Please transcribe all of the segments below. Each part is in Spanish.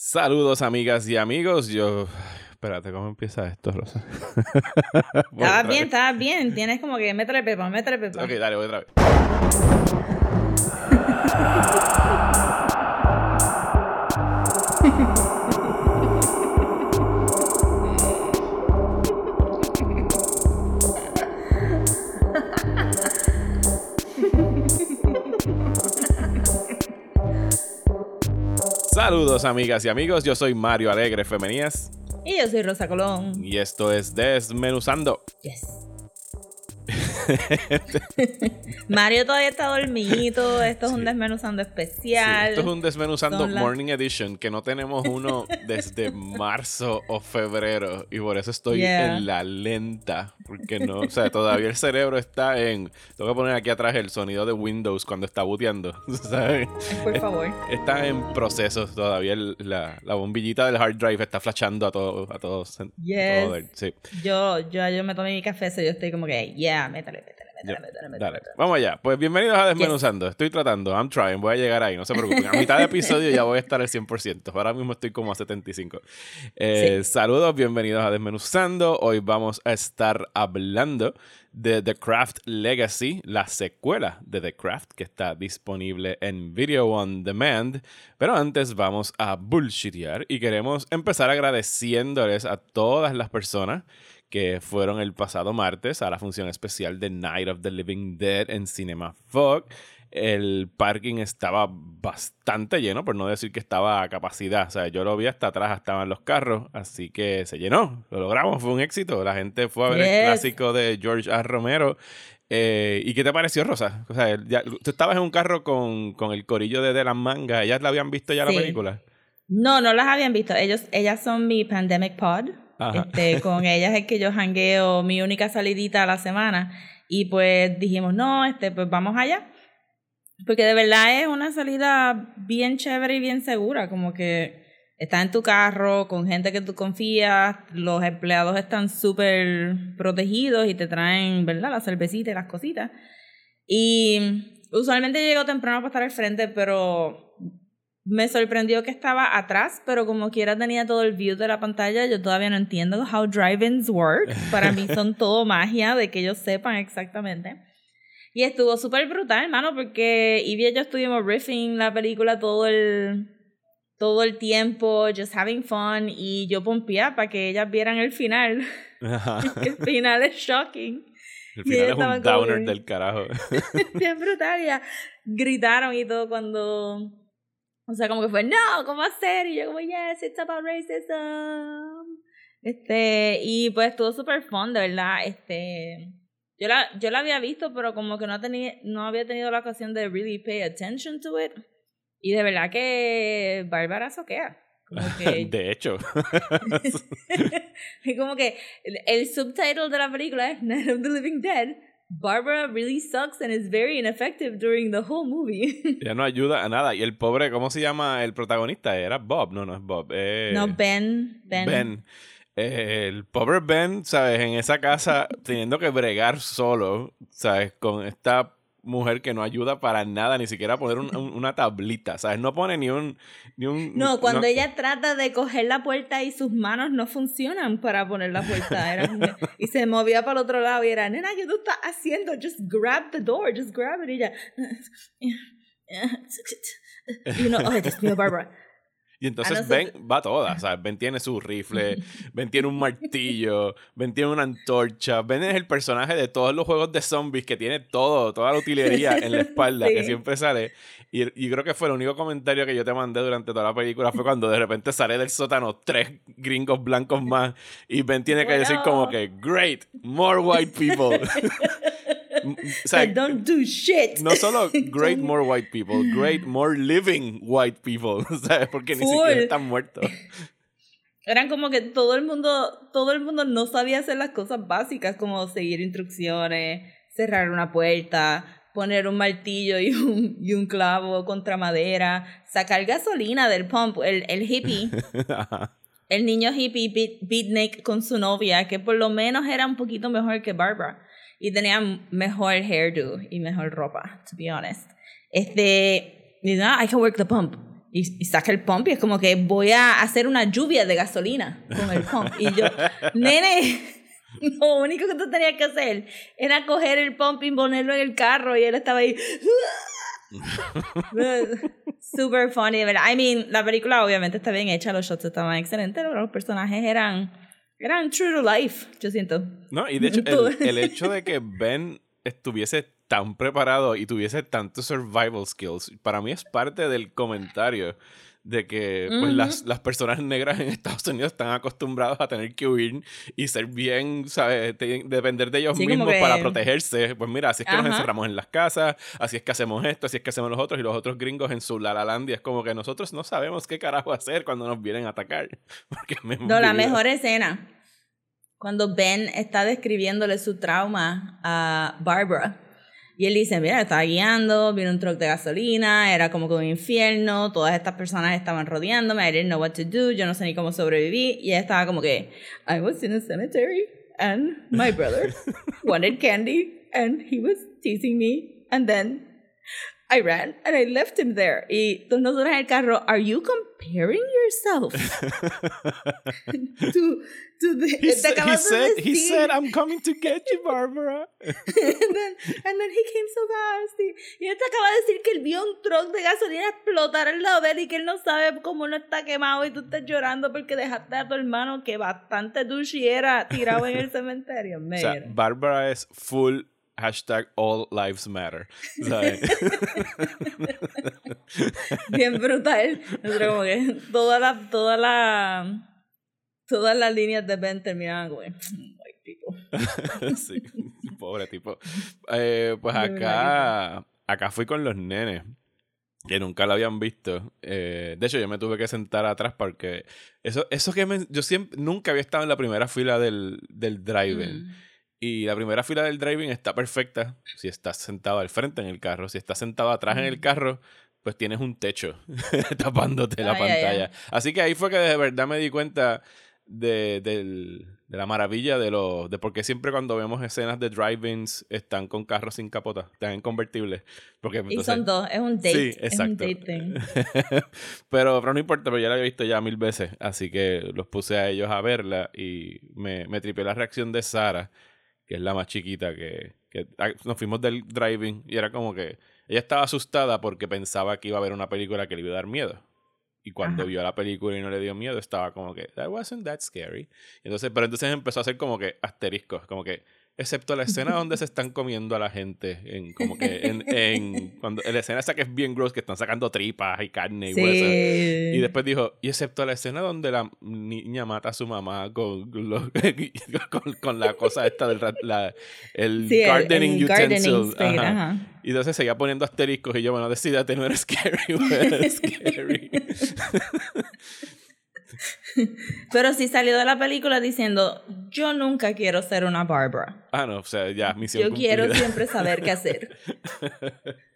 Saludos amigas y amigos, yo... Espérate, ¿cómo empieza esto, Rosa? Estabas bien, estabas bien. Tienes como que métele pepa, métele pepa. Ok, dale, voy otra vez. Saludos amigas y amigos, yo soy Mario Alegre Femenías. Y yo soy Rosa Colón. Y esto es Desmenuzando. Yes. Mario todavía está dormido. Esto es un desmenuzando especial. esto es un desmenuzando Morning Edition que no tenemos uno desde marzo o febrero. Y por eso estoy en la lenta. Porque no, o sea, todavía el cerebro está en. Tengo que poner aquí atrás el sonido de Windows cuando está booteando. ¿sabes? Por favor. Está en proceso todavía. la, la, bombillita del hard drive está flashando a, todos a todos. sí. Yo, yo, yo me tomé mi café, so yo estoy como que, yeah, métale Vamos allá. Pues bienvenidos a Desmenuzando. Estoy tratando, I'm trying, voy a llegar ahí, no se preocupen. A mitad de episodio ya voy a estar al 100%. Ahora mismo estoy como a 75. Eh, saludos, bienvenidos a Desmenuzando. Hoy vamos a estar hablando de The Craft Legacy, la secuela de The Craft que está disponible en Video On Demand. Pero antes vamos a bullshitear y queremos empezar agradeciéndoles a todas las personas que fueron el pasado martes a la función especial de Night of the Living Dead en Cinema Fog. El parking estaba bastante lleno, por no decir que estaba a capacidad. O sea, yo lo vi hasta atrás, estaban los carros, así que se llenó. Lo logramos, fue un éxito. La gente fue a ver el clásico de George A. Romero. Eh, ¿Y qué te pareció, Rosa? O sea, tú estabas en un carro con, el corillo de De las Mangas. ¿Ellas la habían visto ya la película? No, no las habían visto. Ellos, ellas son mi Pandemic Pod. Este, con ellas es que yo jangueo mi única salidita a la semana. Y pues dijimos, no, este, pues vamos allá. Porque de verdad es una salida bien chévere y bien segura. Como que estás en tu carro con gente que tú confías, los empleados están súper protegidos y te traen, ¿verdad? La cervecita y las cositas. Y usualmente llego temprano para estar al frente, pero me sorprendió que estaba atrás, pero como quiera tenía todo el view de la pantalla. Yo todavía no entiendo how drive-ins work. Para mí son todo magia de que ellos sepan exactamente. Y estuvo súper brutal, hermano, porque Ivy y yo estuvimos riffing la película todo el, todo el tiempo, just having fun. Y yo pompía para que ellas vieran el final. el final es shocking. El final es un downer del carajo. Bien brutal, ya. Gritaron y todo cuando o sea, como que fue, no, ¿cómo hacer? Y yo como, yes, it's about racism. Este, y pues estuvo súper fun, de verdad. Este, yo la, yo la había visto, pero como que no, tenía, no había tenido la ocasión de really pay attention to it. Y de verdad que Bárbara soquea. Como que... de hecho. y como que el, subtitle de la película es Night of the Living Dead. Barbara really sucks and is very ineffective during the whole movie. ya no ayuda a nada. Y el pobre, ¿cómo se llama el protagonista? Era Bob, no, no es Bob. Eh, no, Ben. Ben. ben. Eh, el pobre Ben, ¿sabes? En esa casa, teniendo que bregar solo, ¿sabes? Con esta mujer que no ayuda para nada, ni siquiera poner una tablita, ¿sabes? No pone ni un... Ni un no, cuando ella trata de coger la puerta y sus manos no funcionan para poner la puerta, y se movía para el otro lado y era, nena, ¿qué tú estás haciendo? Just grab the door, just grab it. Y ella... You know, oh, Dios mío, Barbara. Y entonces Ben va toda, o sea, Ben tiene su rifle, Ben tiene un martillo, Ben tiene una antorcha, Ben es el personaje de todos los juegos de zombies que tiene todo, toda la utilería en la espalda que siempre sale. Y, y, creo que fue el único comentario que yo te mandé durante toda la película fue cuando de repente sale del sótano tres gringos blancos más y Ben tiene que decir como que, great, more white people. o sea, don't do shit. No solo great more white people, great more living white people, ¿sabes? Porque ni siquiera están muertos. Eran como que todo el mundo, todo el mundo no sabía hacer las cosas básicas como seguir instrucciones, cerrar una puerta, poner un martillo y un, y un clavo contra madera, sacar gasolina del pump, el, el hippie. el niño hippie beatnik con su novia, que por lo menos era un poquito mejor que Barbara y tenía mejor hairdo y mejor ropa, to be honest. Este, I can work the pump. y, saca el pump y es como que voy a hacer una lluvia de gasolina con el pump. Y yo, nene, lo único que tú tenías que hacer era coger el pump y ponerlo en el carro y él estaba ahí. Super funny, ¿verdad? I mean, la película obviamente está bien hecha, los shots estaban excelentes, pero los personajes eran, eran true to life, yo siento. No, y de hecho, el, el hecho de que Ben estuviese tan preparado y tuviese tantos survival skills, para mí es parte del comentario de que pues, las, las, personas negras en Estados Unidos están acostumbrados a tener que huir y ser bien, ¿sabes? depender de ellos mismos para protegerse. Pues mira, así es que nos encerramos en las casas, así es que hacemos esto, así es que hacemos los otros y los otros gringos en su Lalalandia es como que nosotros no sabemos qué carajo hacer cuando nos vienen a atacar. Porque no, la mejor escena, cuando Ben está describiéndole su trauma a Barbara y él dice, mira, estaba guiando, vino un truck de gasolina, era como que un infierno, todas estas personas estaban rodeándome, I didn't know what to do, yo no sé ni cómo sobreviví, y ella estaba como que, I was in a cemetery, and my brother wanted candy, and he was teasing me, and then I ran and I left him there. Y nosotros en el carro, are you comparing yourself to, to the, he, said, he said, he said, I'm coming to get you, Barbara. and, then, and then he came so fast. Y, y él te acaba de decir que él vio un truck de gasolina explotar al lado de él y que él no sabe cómo no está quemado y tú estás llorando porque dejaste a tu hermano que bastante douchey era tirado en el cementerio. O sea, Barbara es full hashtag all lives matter. Bien brutal. como que toda la, toda la, todas las líneas de Ben terminaban como people. sí, pobre tipo. Eh, pues acá, acá fui con los nenes que nunca lo habían visto. Eh, de hecho, yo me tuve que sentar atrás porque eso, eso que me, yo siempre, nunca había estado en la primera fila del, del drive-in. Mm. Y la primera fila del driving está perfecta si estás sentado al frente en el carro. Si estás sentado atrás en el carro, pues tienes un techo tapándote la pantalla. Así que ahí fue que de verdad me di cuenta de, de, la maravilla de los de porque siempre cuando vemos escenas de drive-ins están con carros sin capota, están en convertibles. Porque, y son dos, es un date. Sí, exacto. Es un pero, pero no importa, pero ya la había visto ya mil veces, así que los puse a ellos a verla y me, me tripió la reacción de Sara que es la más chiquita, que, ah, nos fuimos del driving y era como que ella estaba asustada porque pensaba que iba a ver una película que le iba a dar miedo. Y cuando vio la película y no le dio miedo, estaba como que, that wasn't that scary. entonces, pero entonces empezó a hacer como que asteriscos, como que excepto la escena donde se están comiendo a la gente en como que en, en cuando la escena esa que es bien gross que están sacando tripas y carne y huesos y después dijo y excepto la escena donde la niña mata a su mamá con, con, la cosa esta del la, el gardening utensil y entonces seguía poniendo asteriscos y yo bueno decídate no eres scary no eres scary Pero sí salió de la película diciendo, yo nunca quiero ser una Barbara. Ah, no, o sea, ya, misión Yo quiero siempre saber qué hacer.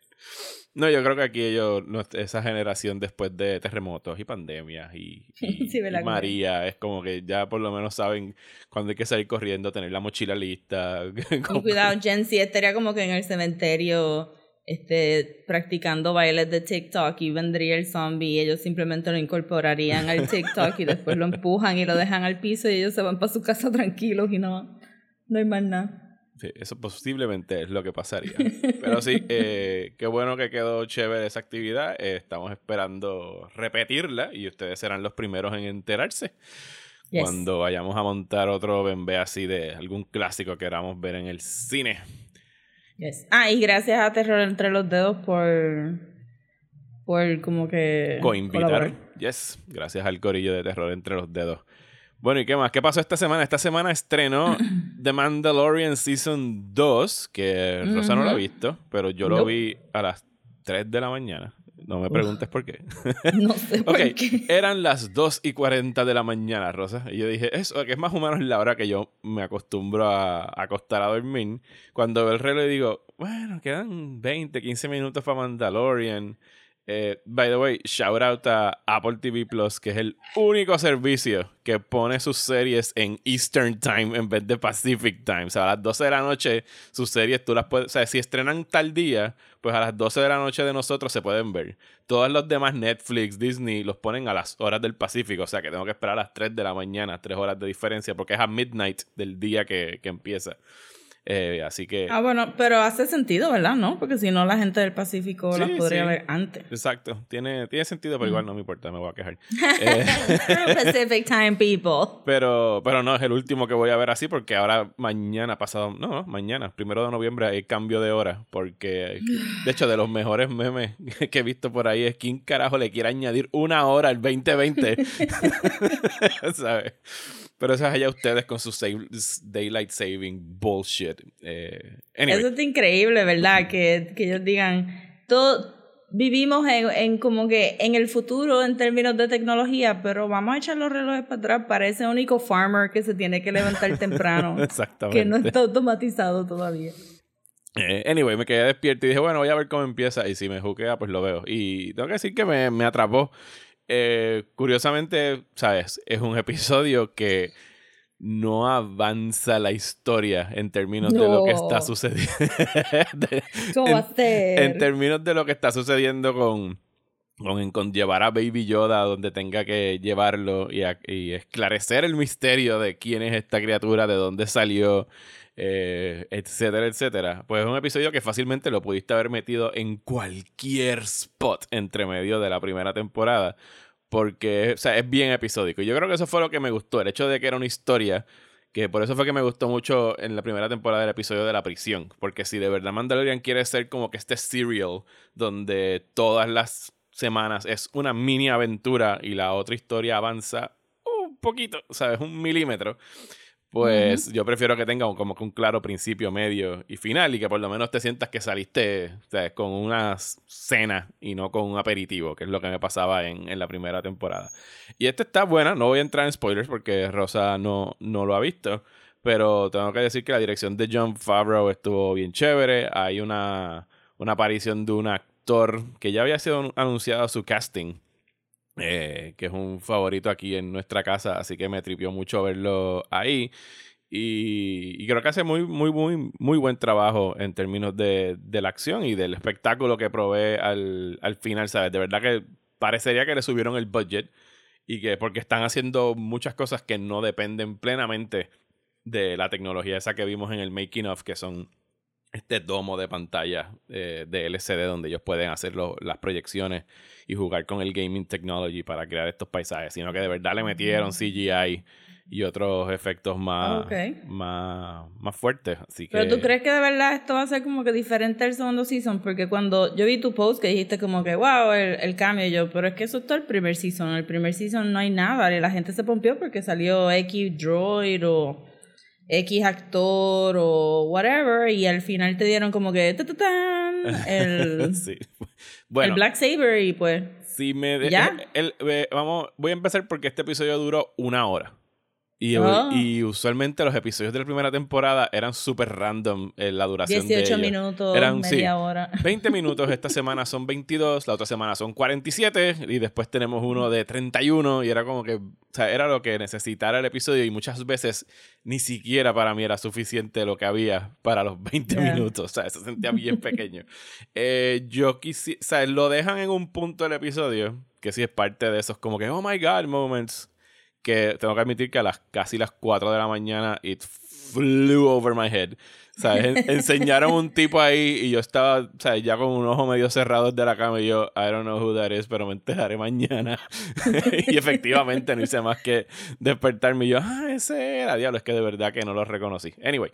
No, yo creo que aquí ellos, esa generación después de terremotos y pandemias y, María, es como que ya por lo menos saben cuándo hay que salir corriendo, tener la mochila lista. Y cuidado, Gen Z estaría como que en el cementerio este, practicando bailes de TikTok y vendría el zombie y ellos simplemente lo incorporarían al TikTok y después lo empujan y lo dejan al piso y ellos se van para su casa tranquilos y no, no hay más nada. Sí, eso posiblemente es lo que pasaría. Pero sí, eh, qué bueno que quedó chévere esa actividad. Eh, estamos esperando repetirla y ustedes serán los primeros en enterarse. Cuando vayamos a montar otro bembé así de algún clásico que queramos ver en el cine. Ah, y gracias a Terror entre los dedos por por como que coinvitar. Yes, gracias al corillo de Terror entre los dedos. Bueno, ¿y qué más? ¿Qué pasó esta semana? Esta semana estrenó The Mandalorian Season 2, que Rosa no lo ha visto, pero yo lo vi a las 3 de la mañana. No me preguntes por qué. No sé por qué. Eran las 2 y 40 de la mañana, Rosa. Y yo dije, eso, que es más o menos la hora que yo me acostumbro a, acostar a dormir. Cuando veo el reloj digo, bueno, quedan 20, 15 minutos para Mandalorian. Eh, by the way, shout out a Apple TV Plus, que es el único servicio que pone sus series en Eastern Time en vez de Pacific Time. O sea, a las 12 de la noche, sus series tú las puedes. O sea, si estrenan tal día, pues a las 12 de la noche de nosotros se pueden ver. Todos los demás Netflix, Disney, los ponen a las horas del Pacífico. O sea, que tengo que esperar a las 3 de la mañana, 3 horas de diferencia, porque es a midnight del día que, que empieza. Eh, así que. Ah, bueno, pero hace sentido, ¿verdad? ¿No? Porque si no, la gente del Pacífico las podría ver antes. Exacto. Tiene, tiene sentido, pero igual no me importa, me voy a quejar. Eh, Pacific Time people. Pero, pero no es el último que voy a ver así, porque ahora mañana pasado. No, no, mañana, primero de noviembre, hay cambio de hora. Porque, de hecho, de los mejores memes que he visto por ahí es quién carajo le quiere añadir una hora al 2020. ¿Sabes? Pero eso es allá ustedes con su daylight saving bullshit. Eh, eso es increíble, ¿verdad? Que, que ellos digan, todo, vivimos en, en, como que en el futuro en términos de tecnología, pero vamos a echar los relojes para atrás para ese único farmer que se tiene que levantar temprano. Exactamente. Que no está automatizado todavía. Eh, anyway, me quedé despierto y dije, bueno, voy a ver cómo empieza. Y si me juquea, pues lo veo. Y tengo que decir que me, me atrapó. Eh, curiosamente, ¿sabes? Es un episodio que no avanza la historia en términos de lo que está sucediendo. ¿Cómo va a ser? En términos de lo que está sucediendo con, con, llevar a Baby Yoda donde tenga que llevarlo y, y, esclarecer el misterio de quién es esta criatura, de dónde salió, eh, etcétera, etcétera. Pues es un episodio que fácilmente lo pudiste haber metido en cualquier spot entre medio de la primera temporada porque o sea, es bien episódico. Y yo creo que eso fue lo que me gustó, el hecho de que era una historia, que por eso fue que me gustó mucho en la primera temporada del episodio de la prisión, porque si de verdad Mandalorian quiere ser como que este serial donde todas las semanas es una mini aventura y la otra historia avanza un poquito, ¿sabes? Un milímetro pues yo prefiero que tenga como que un claro principio, medio y final y que por lo menos te sientas que saliste con una cena y no con un aperitivo, que es lo que me pasaba en, en, la primera temporada. Y esta está buena, no voy a entrar en spoilers porque Rosa no, no lo ha visto, pero tengo que decir que la dirección de John Favreau estuvo bien chévere, hay una, una aparición de un actor que ya había sido anunciado su casting eh, que es un favorito aquí en nuestra casa, así que me tripió mucho verlo ahí. Y, creo que hace muy, muy, muy, muy buen trabajo en términos de, la acción y del espectáculo que provee al, al final, ¿sabes? De verdad que parecería que le subieron el budget y que porque están haciendo muchas cosas que no dependen plenamente de la tecnología esa que vimos en el making of, que son este domo de pantalla eh, de LCD donde ellos pueden hacer las proyecciones y jugar con el gaming technology para crear estos paisajes, sino que de verdad le metieron mm. CGI y otros efectos más, más, más fuertes. Así Pero tú crees que de verdad esto va a ser como que diferente al segundo season, porque cuando yo vi tu post que dijiste como que wow, el, el cambio, yo, pero es que eso es todo el primer season, el primer season no hay nada, la gente se pompió porque salió X Droid o X actor o whatever, y al final te dieron como que el, el Black Saber y pues. Si me ¿Ya? Eh, vamos, voy a empezar porque este episodio duró una hora. Y, ah. y, usualmente los episodios de la primera temporada eran súper random en la duración 18 minutos, eran, media hora. 20 minutos, esta semana son 22, la otra semana son 47 y después tenemos uno de 31 y era como que, o sea, era lo que necesitara el episodio y muchas veces ni siquiera para mí era suficiente lo que había para los 20 minutos, o sea, se sentía bien pequeño. Eh, yo quisiera, o sea, lo dejan en un punto del episodio que sí es parte de esos como que, oh my god, moments que tengo que admitir que a las casi las 4 de la mañana it flew over my head. ¿Sabes? Enseñaron un tipo ahí y yo estaba, ¿sabes? Ya con un ojo medio cerrado de la cama y yo, I don't know who that is, pero me enteraré mañana. y efectivamente no hice más que despertarme y yo, ah, ese era, diablo, es que de verdad que no lo reconocí. Anyway,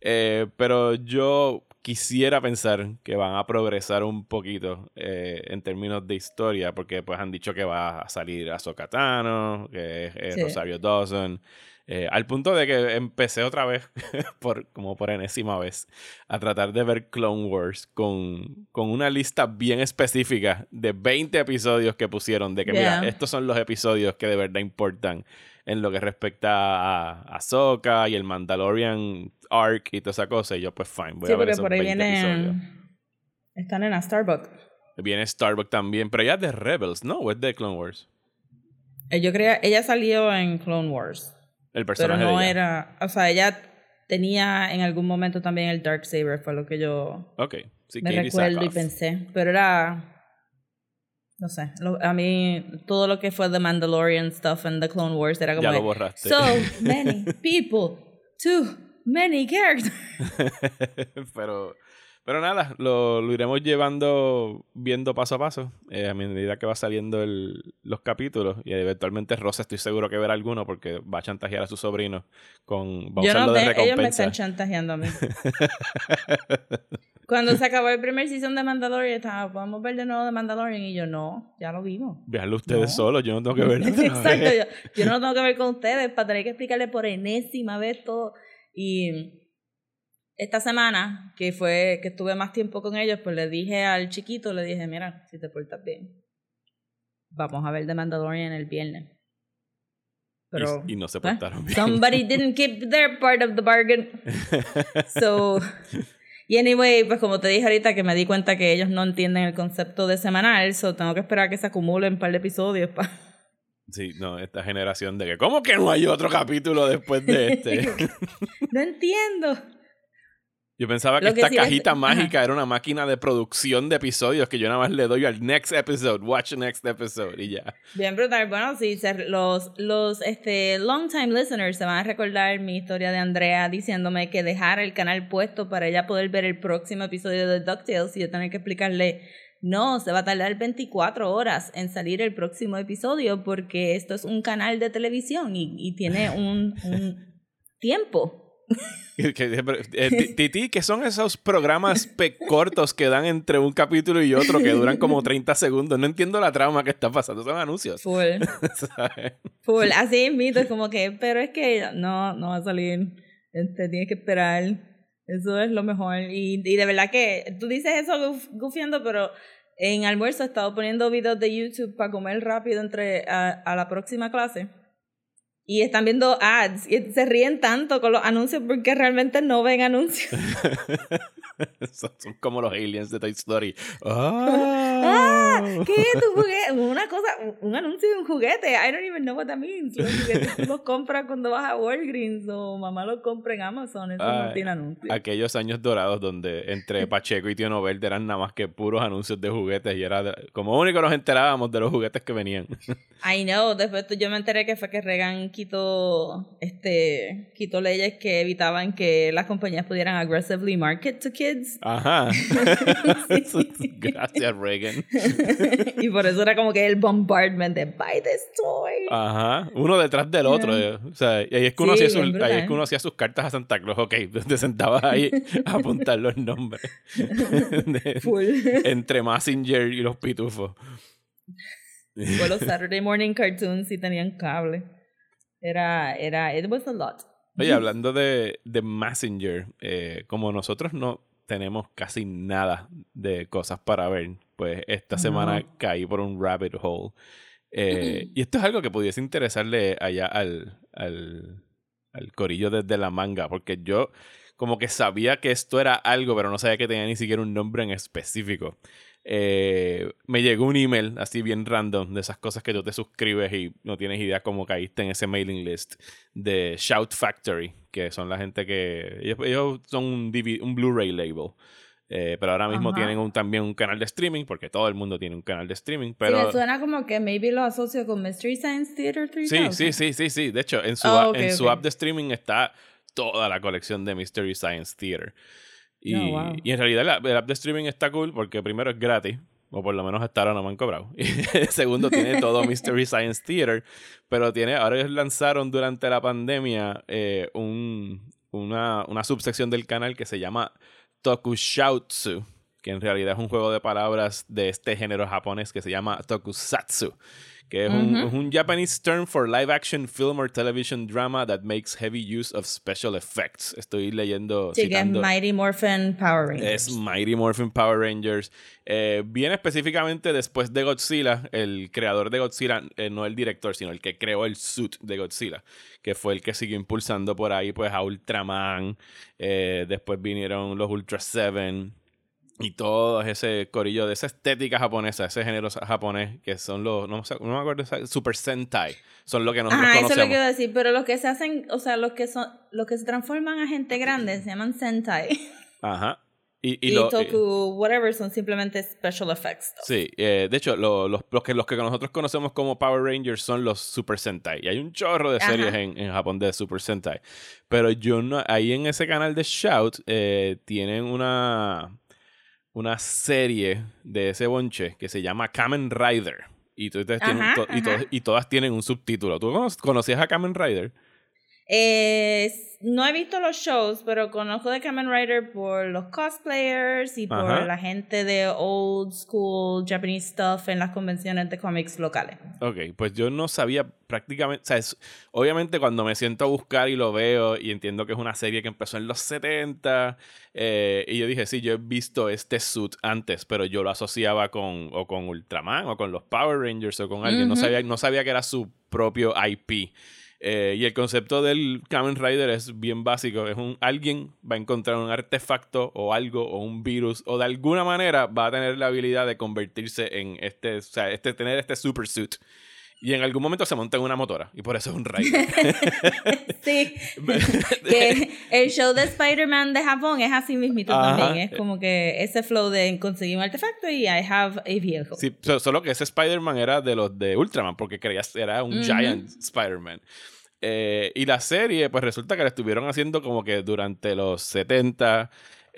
eh, pero yo quisiera pensar que van a progresar un poquito eh, en términos de historia, porque pues han dicho que va a salir a Sokatano, que es Rosario Dawson. Eh, al punto de que empecé otra vez, por, como por enésima vez, a tratar de ver Clone Wars con, con una lista bien específica de 20 episodios que pusieron, de que mira, estos son los episodios que de verdad importan en lo que respecta a Ahsoka y el Mandalorian Arc y toda esa cosa. Y yo, pues, fine, voy a ver porque por ahí vienen. Están en la Starbucks. Viene Starbuck también, pero ella es de Rebels, ¿no? ¿O es de Clone Wars? Eh, yo creo, ella salió en Clone Wars. El personaje Pero no de ella. era, o sea, ella tenía en algún momento también el Dark Saber, fue lo que yo Ok, sí, me Katie recuerdo y pensé. Pero era, no sé, lo- a mí todo lo que fue The Mandalorian stuff and The Clone Wars era como Ya lo borraste. so many people, too many characters. pero, pero nada, lo, lo iremos llevando, viendo paso a paso, eh, a medida que va saliendo el- los capítulos. Y eventualmente Rosa estoy seguro que verá alguno porque va a chantajear a su sobrino con... Va a Yo no de ellos me están chantajeando a mí. Cuando se acabó el primer season de Mandalorian, estaba, podemos ver de nuevo de Mandalorian. Y yo, no, ya lo vimos. Veanlo ustedes No. solos, yo no tengo que verlo. Exacto, yo, yo no tengo que ver con ustedes para tener que explicarle por enésima vez todo. Y esta semana, que fue que estuve más tiempo con ellos, pues le dije al chiquito, le dije, mira, si te portas bien, vamos a ver The Mandalorian el viernes. Pero y, y no se pues, portaron bien. somebody didn't keep their part of the bargain. So, y anyway, pues como te dije ahorita que me di cuenta que ellos no entienden el concepto de semanal, so tengo que esperar a que se acumulen un par de episodios para Sí, no, esta generación de que, ¿cómo que no hay otro capítulo después de este? no entiendo. Yo pensaba que esta sí cajita mágica era una máquina de producción de episodios que yo nada más le doy al next episode, watch next episode y ya. Bien brutal. Bueno, sí, los, los este, long time listeners se van a recordar mi historia de Andrea diciéndome que dejara el canal puesto para ella poder ver el próximo episodio de DuckTales y yo tener que explicarle, no, se va a tardar 24 horas en salir el próximo episodio porque esto es un canal de televisión y, y tiene un, un tiempo. Eh, Ti- Titi, que son esos programas cortos que dan entre un capítulo y otro que duran como 30 segundos. No entiendo la trama que está pasando. Son anuncios. Full. ¿sabes? Full. Así es mito, es como que, pero es que no, no va a salir. Este, tienes que esperar. Eso es lo mejor. Y, y de verdad que tú dices eso guf- gufiando, pero en almuerzo he estado poniendo videos de YouTube para comer rápido entre a, a la próxima clase. Y están viendo ads y se ríen tanto con los anuncios porque realmente no ven anuncios. son, como los aliens de Toy Story. ¡Ah! ¡Ah! ¿Qué? ¿Tu juguete? Una cosa, un anuncio de un juguete. I don't even know what that means. Los juguetes tú los compras cuando vas a Walgreens o mamá los compra en Amazon. Eso no Ay, tiene anuncio. Aquellos años dorados donde entre Pacheco y Tío Novel eran nada más que puros anuncios de juguetes y era de- como único nos enterábamos de los juguetes que venían. I know. Después yo me enteré que fue que Reagan quitó, este, quitó leyes que evitaban que las compañías pudieran aggressively market to kids. Ajá. Sí. Gracias, Reagan. y por eso era como que el bombardment de buy this toy. Ajá, uno detrás del otro. Yeah. eh. O sea, y ahí es que uno, Sí, hacía, sus, ahí es que uno hacía sus cartas a Santa Claus. Ok, te sentabas ahí a apuntar los nombres. De- Full. entre Messenger y los pitufos. Los Saturday morning cartoons y tenían cable. Era, era, it was a lot. Oye, hablando de, de Messenger, eh, como nosotros no tenemos casi nada de cosas para ver, pues esta No. semana caí por un rabbit hole. Eh, y esto es algo que pudiese interesarle allá al, al, al corillo desde la manga, porque yo como que sabía que esto era algo, pero no sabía que tenía ni siquiera un nombre en específico. Eh, me llegó un email así bien random de esas cosas que tú te suscribes y no tienes idea cómo caíste en ese mailing list de Shout Factory, que son la gente que ellos, ellos son un, DVD un Blu-ray label. Eh, pero ahora mismo Ajá. tienen un, también un canal de streaming, porque todo el mundo tiene un canal de streaming. Sí, Pero me suena como que maybe lo asocio con Mystery Science Theater 3000. Sí, sí, sí, sí, sí. De hecho, en su, Oh, a- ok, en su app de streaming está toda la colección de Mystery Science Theater. Y, Oh, wow. y en realidad la- el app de streaming está cool porque primero es gratis, o por lo menos hasta ahora no me han cobrado. Y segundo, tiene todo Mystery Science Theater, pero tiene, ahora ellos lanzaron durante la pandemia eh, un, una, una subsección del canal que se llama Tokushoutsu, que en realidad es un juego de palabras de este género japonés que se llama Tokusatsu, que es, un, es un Japanese term for live action film or television drama that makes heavy use of special effects. Estoy leyendo, Sí, que es citando. Mighty Morphin Power Rangers. Es Mighty Morphin Power Rangers. Eh, viene específicamente después de Godzilla. El creador de Godzilla, eh, no el director, sino el que creó el suit de Godzilla, que fue el que siguió impulsando por ahí pues a Ultraman. Eh, después vinieron los Ultra Seven. Y todo ese corillo de esa estética japonesa, ese género japonés, que son los, no, no me acuerdo, Super Sentai, son lo que nosotros Ajá, conocemos. eso es lo que decir, pero los que se hacen, o sea, los que son, los que se transforman a gente grande se llaman Sentai. Ajá. Y, y, Toku, whatever, son simplemente special effects. Sí, eh, de hecho, los, los, que, los que nosotros conocemos como Power Rangers son los Super Sentai. Y hay un chorro de series en, en, Japón de Super Sentai. Pero yo no, ahí en ese canal de Shout eh, tienen una una serie de ese bonche que se llama Kamen Rider. Y, y, todas tienen un subtítulo. ¿Tú conocías a Kamen Rider? Eh, no he visto los shows, pero conozco de Kamen Rider por los cosplayers y por la gente de old school Japanese stuff en las convenciones de cómics locales. Ok, pues yo no sabía prácticamente, o sea, obviamente cuando me siento a buscar y lo veo y entiendo que es una serie que empezó en los 70 eh, y yo dije, sí, yo he visto este suit antes, pero yo lo asociaba con o con Ultraman o con los Power Rangers o con alguien, no, sabía, no sabía que era su propio IP. Eh, y el concepto del Kamen Rider es bien básico. Es un alguien va a encontrar un artefacto o algo o un virus o de alguna manera va a tener la habilidad de convertirse en este, o sea, este tener este super suit. Y en algún momento se monta en una motora. Y por eso es un Rider. sí. que el show de Spider-Man de Japón es así mismito también. Es como que ese flow de conseguir un artefacto y I have a vehicle. Sí, solo que ese Spider-Man era de los de Ultraman, porque creías era un giant Spider-Man. Eh, y la serie, pues resulta que la estuvieron haciendo como que durante los 70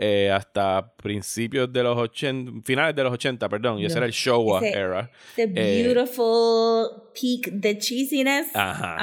eh, hasta principios de los 80, finales de los 80, perdón, y ese era el Showa era. The eh, beautiful peak de cheesiness. Ajá.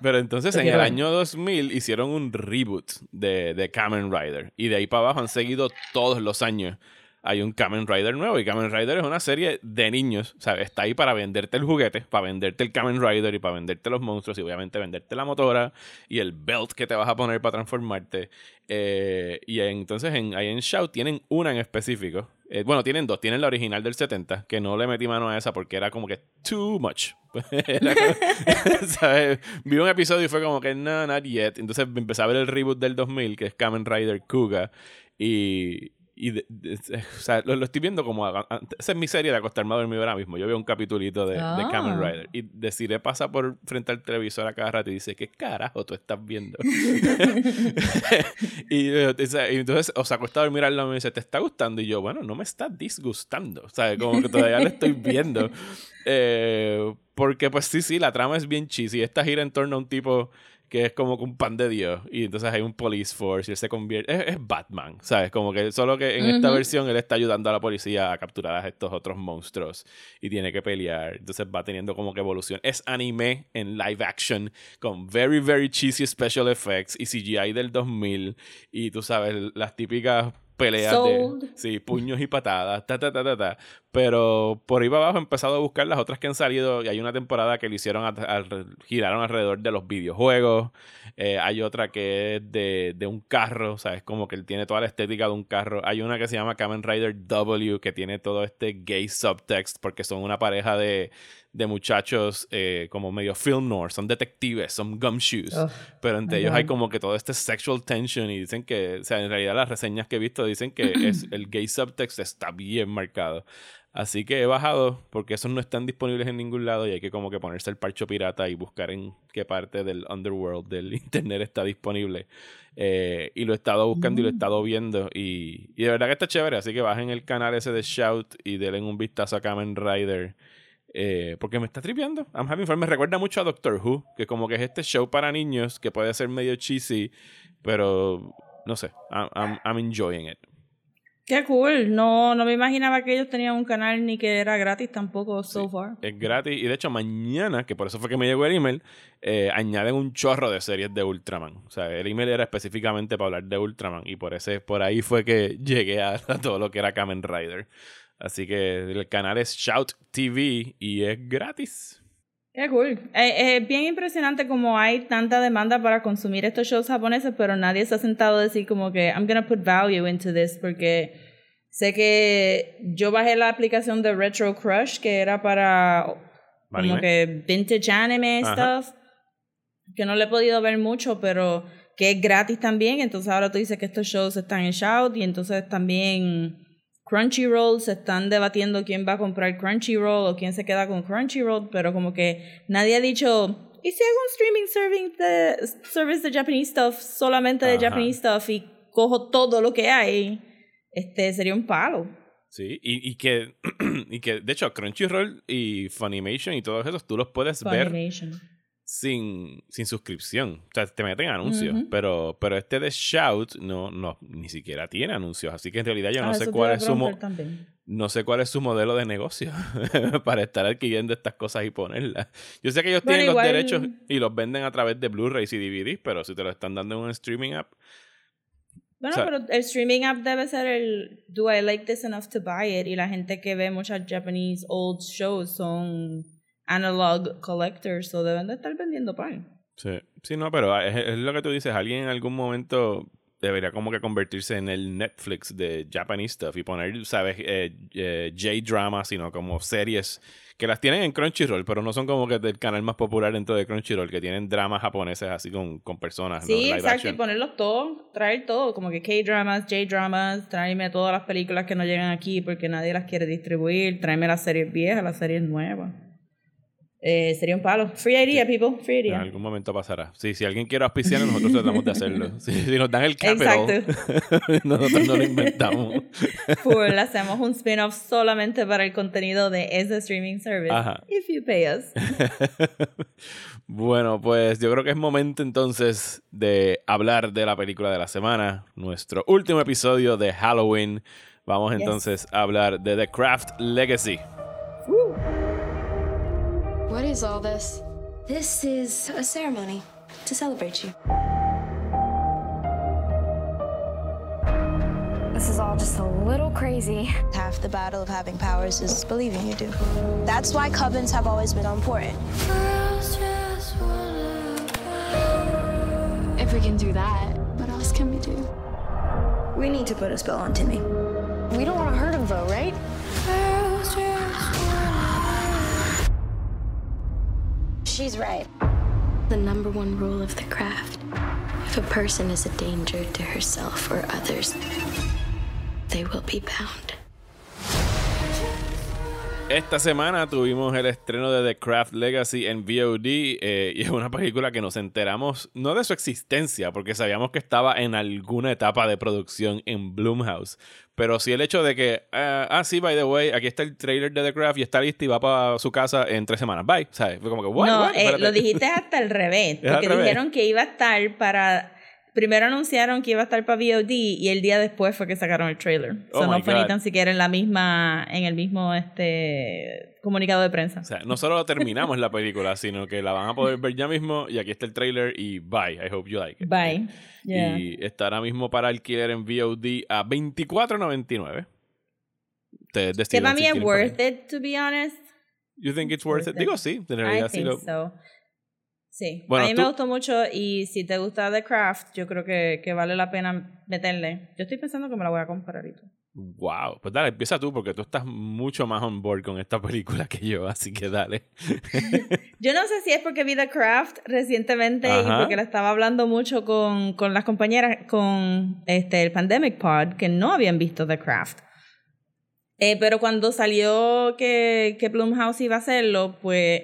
Pero entonces en el año 2000 hicieron un reboot de, de Kamen Rider y de ahí para abajo han seguido todos los años hay un Kamen Rider nuevo. Y Kamen Rider es una serie de niños. Sea, está ahí para venderte el juguete, para venderte el Kamen Rider y para venderte los monstruos y obviamente venderte la motora y el belt que te vas a poner para transformarte. Eh, y entonces en, ahí en Shout tienen una en específico. Eh, bueno, tienen dos. Tienen la original del 70, que no le metí mano a esa porque era como que too much. Vi un episodio y fue como que no, not yet. Entonces empecé a ver el reboot del 2000, que es Kamen Rider Kuga. Y, y o sea, lo, estoy viendo como. esa es mi serie de acostarme a dormir ahora mismo. Yo veo un capitulito de, de Kamen ah. Rider. Y deciré pasa por frente al televisor a cada rato y dice: ¿Qué carajo tú estás viendo? y, entonces, o sea, acostado a dormir al lado y me dice: ¿Te está gustando? Y yo, bueno, no me está disgustando. O sea, como que todavía lo estoy viendo. Eh, porque, pues sí, sí, la trama es bien cheesy. Esta gira en torno a un tipo que es como un pan de Dios y entonces hay un police force y él se convierte es, Batman sabes como que solo que en esta versión él está ayudando a la policía a capturar a estos otros monstruos y tiene que pelear. Entonces va teniendo como que evolución. Es anime en live action con very very cheesy special effects y CGI del 2000 y tú sabes las típicas peleas de sí, puños y patadas, ta, ta, ta, ta, ta. Pero por ahí para abajo he empezado a buscar las otras que han salido y hay una temporada que lo hicieron, giraron alrededor de los videojuegos. Eh, hay otra que es de, de un carro, o sea, es como que él tiene toda la estética de un carro. Hay una que se llama Kamen Rider W que tiene todo este gay subtext porque son una pareja de, de muchachos eh, como medio film noir, son detectives, son gumshoes, pero entre ellos hay como que todo este sexual tension y dicen que, o sea, en realidad las reseñas que he visto dicen que es, el gay subtext está bien marcado. Así que he bajado porque esos no están disponibles en ningún lado y hay que como que ponerse el parcho pirata y buscar en qué parte del underworld del internet está disponible. Eh, y lo he estado buscando y lo he mm. estado viendo y, y de verdad que está chévere. Así que bajen el canal ese de Shout y denle un vistazo a Kamen Rider. Eh, porque me está tripeando. I'm having fun. Me recuerda mucho a Doctor Who, que como que es este show para niños que puede ser medio cheesy, pero no sé. I'm, I'm, enjoying it. Qué cool. No, no me imaginaba que ellos tenían un canal ni que era gratis tampoco so far. Es gratis. Y de hecho, mañana, que por eso fue que me llegó el email, eh, añaden un chorro de series de Ultraman. O sea, el email era específicamente para hablar de Ultraman. Y por ese, por ahí fue que llegué a todo lo que era Kamen Rider. Así que el canal es Shout TV y es gratis. Qué cool. Eh, es bien impresionante como hay tanta demanda para consumir estos shows japoneses, pero nadie se ha sentado a decir como que I'm gonna put value into this porque sé que yo bajé la aplicación de Retro Crush que era para como que vintage anime stuff, que no le he podido ver mucho, pero que es gratis también. Entonces ahora tú dices que estos shows están en Shout y entonces también Crunchyroll se están debatiendo quién va a comprar Crunchyroll o quién se queda con Crunchyroll, pero como que nadie ha dicho, ¿y si hago un streaming serving de, service de Japanese stuff, solamente de Japanese stuff y cojo todo lo que hay? Este sería un palo. Sí, y, y que, y que de hecho Crunchyroll y Funimation y todos esos tú los puedes ver sin, sin suscripción. O sea, te meten anuncios. pero, pero este de Shout no, no, ni siquiera tiene anuncios. Así que en realidad yo no ah, sé cuál es su no sé cuál es su modelo de negocio para estar adquiriendo estas cosas y ponerlas. Yo sé que ellos tienen los derechos y los venden a través de Blu-rays y DVDs, pero si te lo están dando en un streaming app. Bueno, pero el streaming app debe ser el Do I like this enough to buy it? Y la gente que ve muchas Japanese old shows son analog collectors o deben de estar vendiendo pan. Sí, sí, no, pero es, lo que tú dices, alguien en algún momento debería como que convertirse en el Netflix de Japanese stuff y poner, ¿sabes? Eh, eh, J-drama, sino como series que las tienen en Crunchyroll, pero no son como que del canal más popular dentro de Crunchyroll, que tienen dramas japoneses así con, con personas. Sí, exacto, y ponerlos todos, traer todo, como que K-dramas, J-dramas, tráeme todas las películas que no llegan aquí porque nadie las quiere distribuir, tráeme las series viejas, las series nuevas. Eh, sería un palo. Free idea, people. Free idea. En algún momento pasará. Sí, si alguien quiere auspiciar, nosotros tratamos de hacerlo. si nos dan el capital, nosotros no lo inventamos. Full, hacemos un spin-off solamente para el contenido de ese streaming service. Ajá. If you pay us. bueno, pues yo creo que es momento entonces de hablar de la película de la semana. Nuestro último episodio de Halloween. Vamos entonces a hablar de The Craft Legacy. What is all this? This is a ceremony to celebrate you. This is all just a little crazy. Half the battle of having powers is believing you do. That's why covens have always been important. If we can do that, what else can we do? We need to put a spell on Timmy. We don't want to hurt him though, right? She's right. The number one rule of the craft if a person is a danger to herself or others, they will be bound. Esta semana tuvimos el estreno de The Craft Legacy en VOD eh, y es una película que nos enteramos no de su existencia porque sabíamos que estaba en alguna etapa de producción en Bloomhouse, pero sí el hecho de que, ah, ah, sí, by the way, aquí está el trailer de The Craft y está listo y va para su casa en tres semanas. Bye. ¿Sabes? Fue como que, what, No, eh, lo dijiste hasta al revés. Porque dijeron que iba a estar para primero anunciaron que iba a estar para VOD y el día después fue que sacaron el trailer. Oh no fue ni tan siquiera en la misma, en el mismo este comunicado de prensa. O sea, no solo terminamos la película, sino que la van a poder ver ya mismo y aquí está el trailer y bye. I hope you like it. Bye. Y está ahora mismo para alquiler en VOD a $24.99. Que para mí es worth it, to be honest. You think it's worth, it? Digo sí, en realidad I think so. Sí, a mí me gustó mucho y si te gusta The Craft, yo creo que, que, vale la pena meterle. Yo estoy pensando que me la voy a comprar. Wow, pues dale, empieza tú porque tú estás mucho más on board con esta película que yo, así que dale. yo no sé si es porque vi The Craft recientemente y porque la estaba hablando mucho con, con las compañeras, con este, el Pandemic Pod, que no habían visto The Craft. Eh, pero cuando salió que, que Blumhouse iba a hacerlo, pues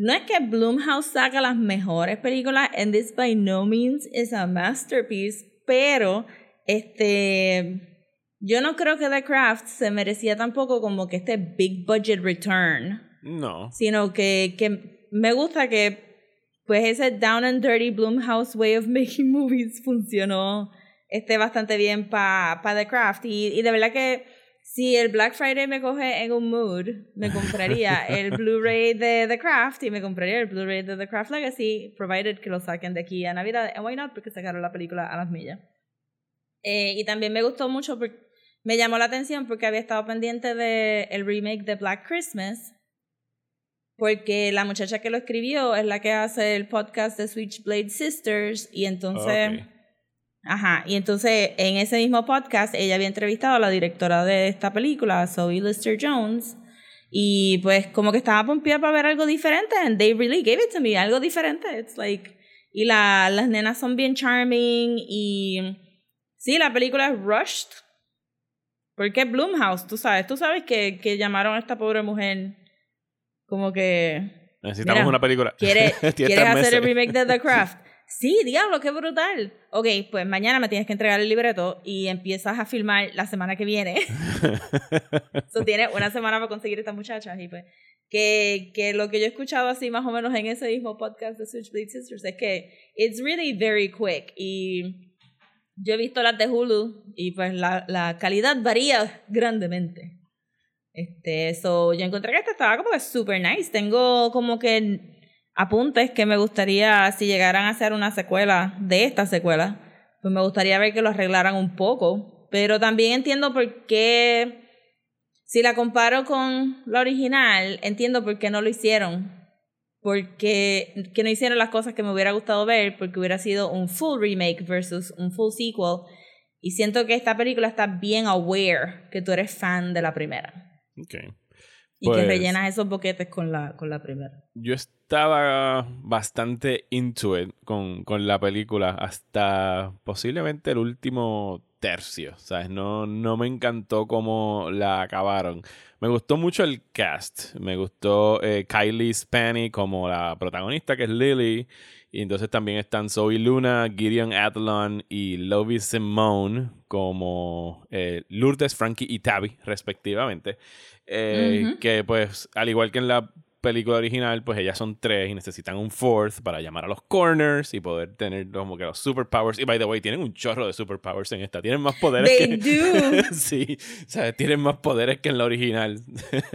no es que Blumhouse saca las mejores películas, and this by no means is a masterpiece, pero este, yo no creo que The Craft se merecía tampoco como que este big budget return. No. Sino que, que me gusta que pues ese down and dirty Blumhouse way of making movies funcionó este, bastante bien para pa The Craft. Y, y de verdad que si el Black Friday me coge en un mood, me compraría el Blu-ray de The Craft y me compraría el Blu-ray de The Craft Legacy, provided que lo saquen de aquí a Navidad. And why not? Porque sacaron la película a las millas. Eh, y también me gustó mucho, porque me llamó la atención porque había estado pendiente del el remake de Black Christmas. Porque la muchacha que lo escribió es la que hace el podcast de Switchblade Sisters. Y entonces. Ajá, y entonces en ese mismo podcast ella había entrevistado a la directora de esta película, Zoe Lister Jones, y pues como que estaba pompeada para ver algo diferente, and they really gave it to me, algo diferente. It's like, Y la, las nenas son bien charming y sí, la película es rushed. Porque Bloomhouse, tú sabes, tú sabes que, que llamaron a esta pobre mujer como que... Necesitamos una película. ¿Quieres, ¿quieres hacer el remake de The Craft? Sí, diablo, qué brutal. Ok, pues mañana me tienes que entregar el libreto y empiezas a filmar la semana que viene. so, tienes una semana para conseguir esta muchacha y pues que, que lo que yo he escuchado así más o menos en ese mismo podcast de Switchblade Sisters es que it's really very quick y yo he visto las de Hulu y pues la, la calidad varía grandemente. Este, so, yo encontré que esta estaba como que super nice. Tengo como que apuntes que me gustaría, si llegaran a hacer una secuela de esta secuela, pues me gustaría ver que lo arreglaran un poco. Pero también entiendo por qué, si la comparo con la original, entiendo por qué no lo hicieron. Porque que no hicieron las cosas que me hubiera gustado ver, porque hubiera sido un full remake versus un full sequel. Y siento que esta película está bien aware que tú eres fan de la primera. Okay. Y que pues rellenas esos boquetes con la, con la primera. Yo estaba bastante into it con, con la película hasta posiblemente el último tercio, ¿sabes? No, no me encantó cómo la acabaron. Me gustó mucho el cast. Me gustó eh, Kylie Spanny como la protagonista, que es Lily. Y entonces también están Zoe Luna, Gideon Athlon y Lovie Simone como eh, Lourdes, Frankie y Tabby, respectivamente. Eh, que pues, al igual que en la película original, pues ellas son tres y necesitan un fourth para llamar a los corners y poder tener como que los superpowers. Y by the way, tienen un chorro de superpowers en esta. Tienen más poderes They que. sí, o sea, tienen más poderes que en la original.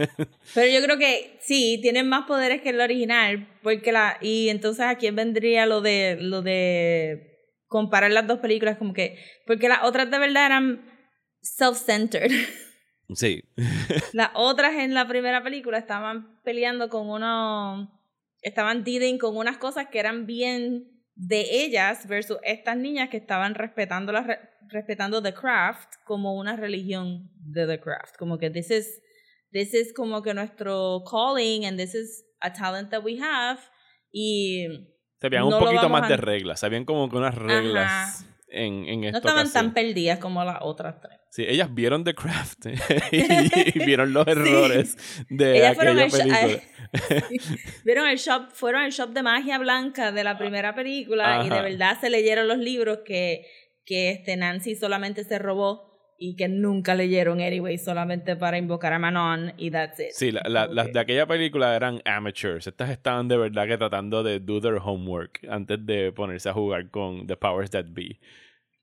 Pero yo creo que sí, tienen más poderes que en la original. Porque la. Y entonces a quién vendría lo de. lo de comparar las dos películas, como que. Porque las otras de verdad eran self-centered. Sí. Las otras en la primera película estaban peleando con uno. Estaban dealing con unas cosas que eran bien de ellas versus estas niñas que estaban respetando, la, respetando The Craft como una religión de The Craft. Como que this is, this is como que nuestro calling and this is a talent that we have. Y. Sabían un poquito más de reglas, sabían como que unas reglas en, en No estaban tan perdidas como las otras tres. Sí, ellas vieron The Craft y, vieron los errores de aquella película. vieron el shop, fueron al shop de magia blanca de la primera película y de verdad se leyeron los libros que, que este Nancy solamente se robó y que nunca leyeron anyway, solamente para invocar a Manon y that's it. Sí, las de aquella película eran amateurs. Estas estaban de verdad que tratando de do their homework antes de ponerse a jugar con The Powers That Be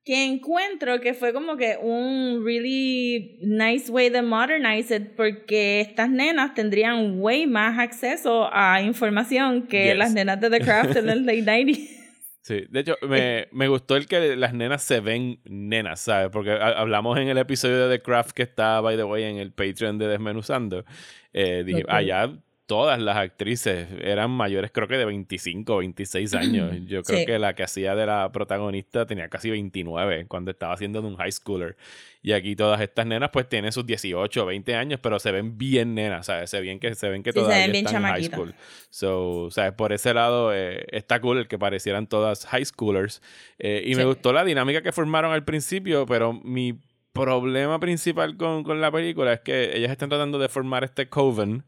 que encuentro que fue como que un really nice way de modernize it porque estas nenas tendrían way más acceso a información que las nenas de The Craft en el late 90 Sí, de hecho, me, me, gustó el que las nenas se ven nenas, ¿sabes? Porque hablamos en el episodio de The Craft que está, by the way, en el Patreon de Desmenuzando. Eh, dije, allá todas las actrices eran mayores, creo que de 25 o 26 años. Yo creo que la que hacía de la protagonista tenía casi 29 cuando estaba haciendo de un high schooler. Y aquí todas estas nenas pues tienen sus 18 o 20 años, pero se ven bien nenas, ¿sabes? Se ven que, se ven que todavía están en high school. So, ¿sabes? Por ese lado eh, está cool el que parecieran todas high schoolers. Eh, y me gustó la dinámica que formaron al principio, pero mi problema principal con, con la película es que ellas están tratando de formar este coven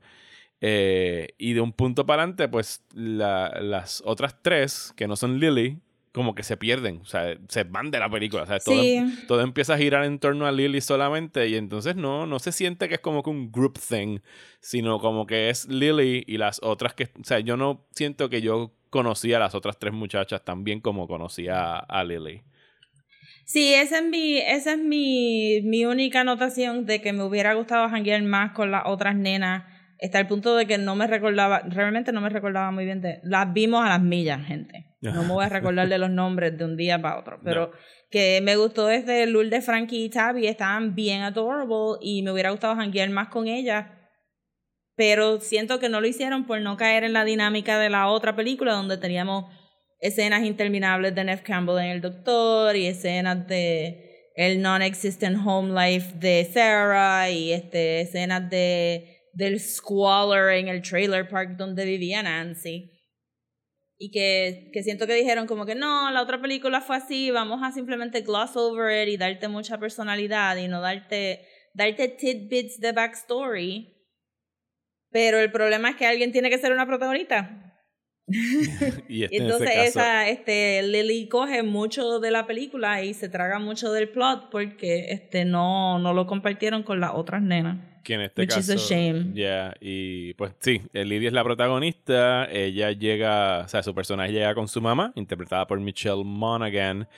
eh, y de un punto para adelante, pues las otras tres, que no son Lily, como que se pierden, o sea, se van de la película, o sea, todo, todo, empieza a girar en torno a Lily solamente y entonces no, no se siente que es como que un group thing, sino como que es Lily y las otras que, o sea, yo no siento que yo conocía a las otras tres muchachas tan bien como conocía a, Lily. Sí, esa es mi, esa es mi, mi única anotación de que me hubiera gustado janguear más con las otras nenas está el punto de que no me recordaba, realmente no me recordaba muy bien de, las vimos a las millas, gente. No me voy a recordar de los nombres de un día para otro, pero que me gustó desde de Frankie y Tabby, estaban bien adorable y me hubiera gustado janguear más con ellas, pero siento que no lo hicieron por no caer en la dinámica de la otra película donde teníamos escenas interminables de Neff Campbell en El Doctor y escenas de el non-existent home life de Sarah y este escenas de del squalor en el trailer park donde vivía Nancy. y que, que siento que dijeron como que no, la otra película fue así, vamos a simplemente gloss over it y darte mucha personalidad y no darte, darte tidbits de backstory. Pero el problema es que alguien tiene que ser una protagonista. y este entonces esa este Lily coge mucho de la película y se traga mucho del plot porque este no no lo compartieron con las otras nenas que en este which caso is a shame. Yeah, y pues sí Lily es la protagonista ella llega o sea su personaje llega con su mamá interpretada por Michelle Monaghan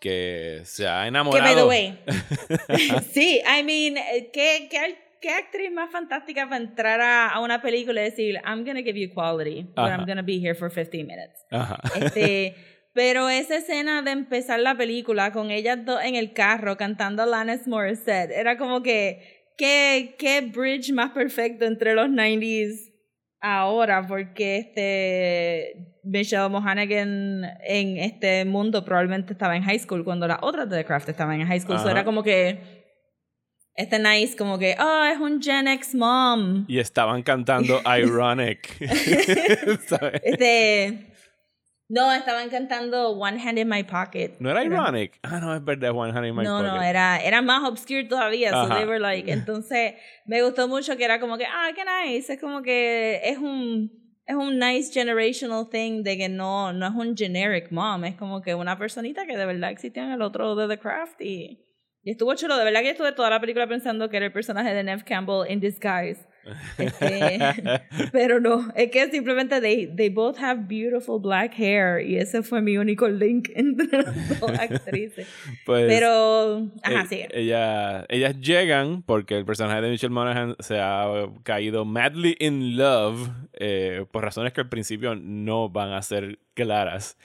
que se ha enamorado que by the way sí I mean eh, ¿qué, qué ¿qué actriz más fantástica para entrar a, una película y decir, I'm gonna give you quality, but I'm gonna be here for 15 minutes? Este, pero esa escena de empezar la película con ellas dos en el carro cantando Alanis Morissette, era como que, ¿qué, qué bridge más perfecto entre los 90s ahora? Porque este Michelle Monaghan en este mundo probablemente estaba en high school cuando las otras de The Craft estaban en high school. So era como que este nice como que, oh, es un Gen X mom. Y estaban cantando Ironic. este, no, estaban cantando One Hand in My Pocket. ¿No era Ironic? Ah, no, es verdad, One Hand in My Pocket. No, no, era, era más obscure todavía. So they were like, entonces me gustó mucho que era como que, ah, qué nice. Es como que es un, es un nice generational thing de que no, no es un generic mom. Es como que una personita que de verdad existía en el otro de The Craft y y estuvo chulo, de verdad que estuve toda la película pensando que era el personaje de Nev Campbell in disguise. Este, pero no, es que simplemente they, they both have beautiful black hair y ese fue mi único link entre las dos actrices. Pues, pero, ajá, sí. Ella, ellas llegan porque el personaje de Michelle Monaghan se ha caído madly in love eh, por razones que al principio no van a ser claras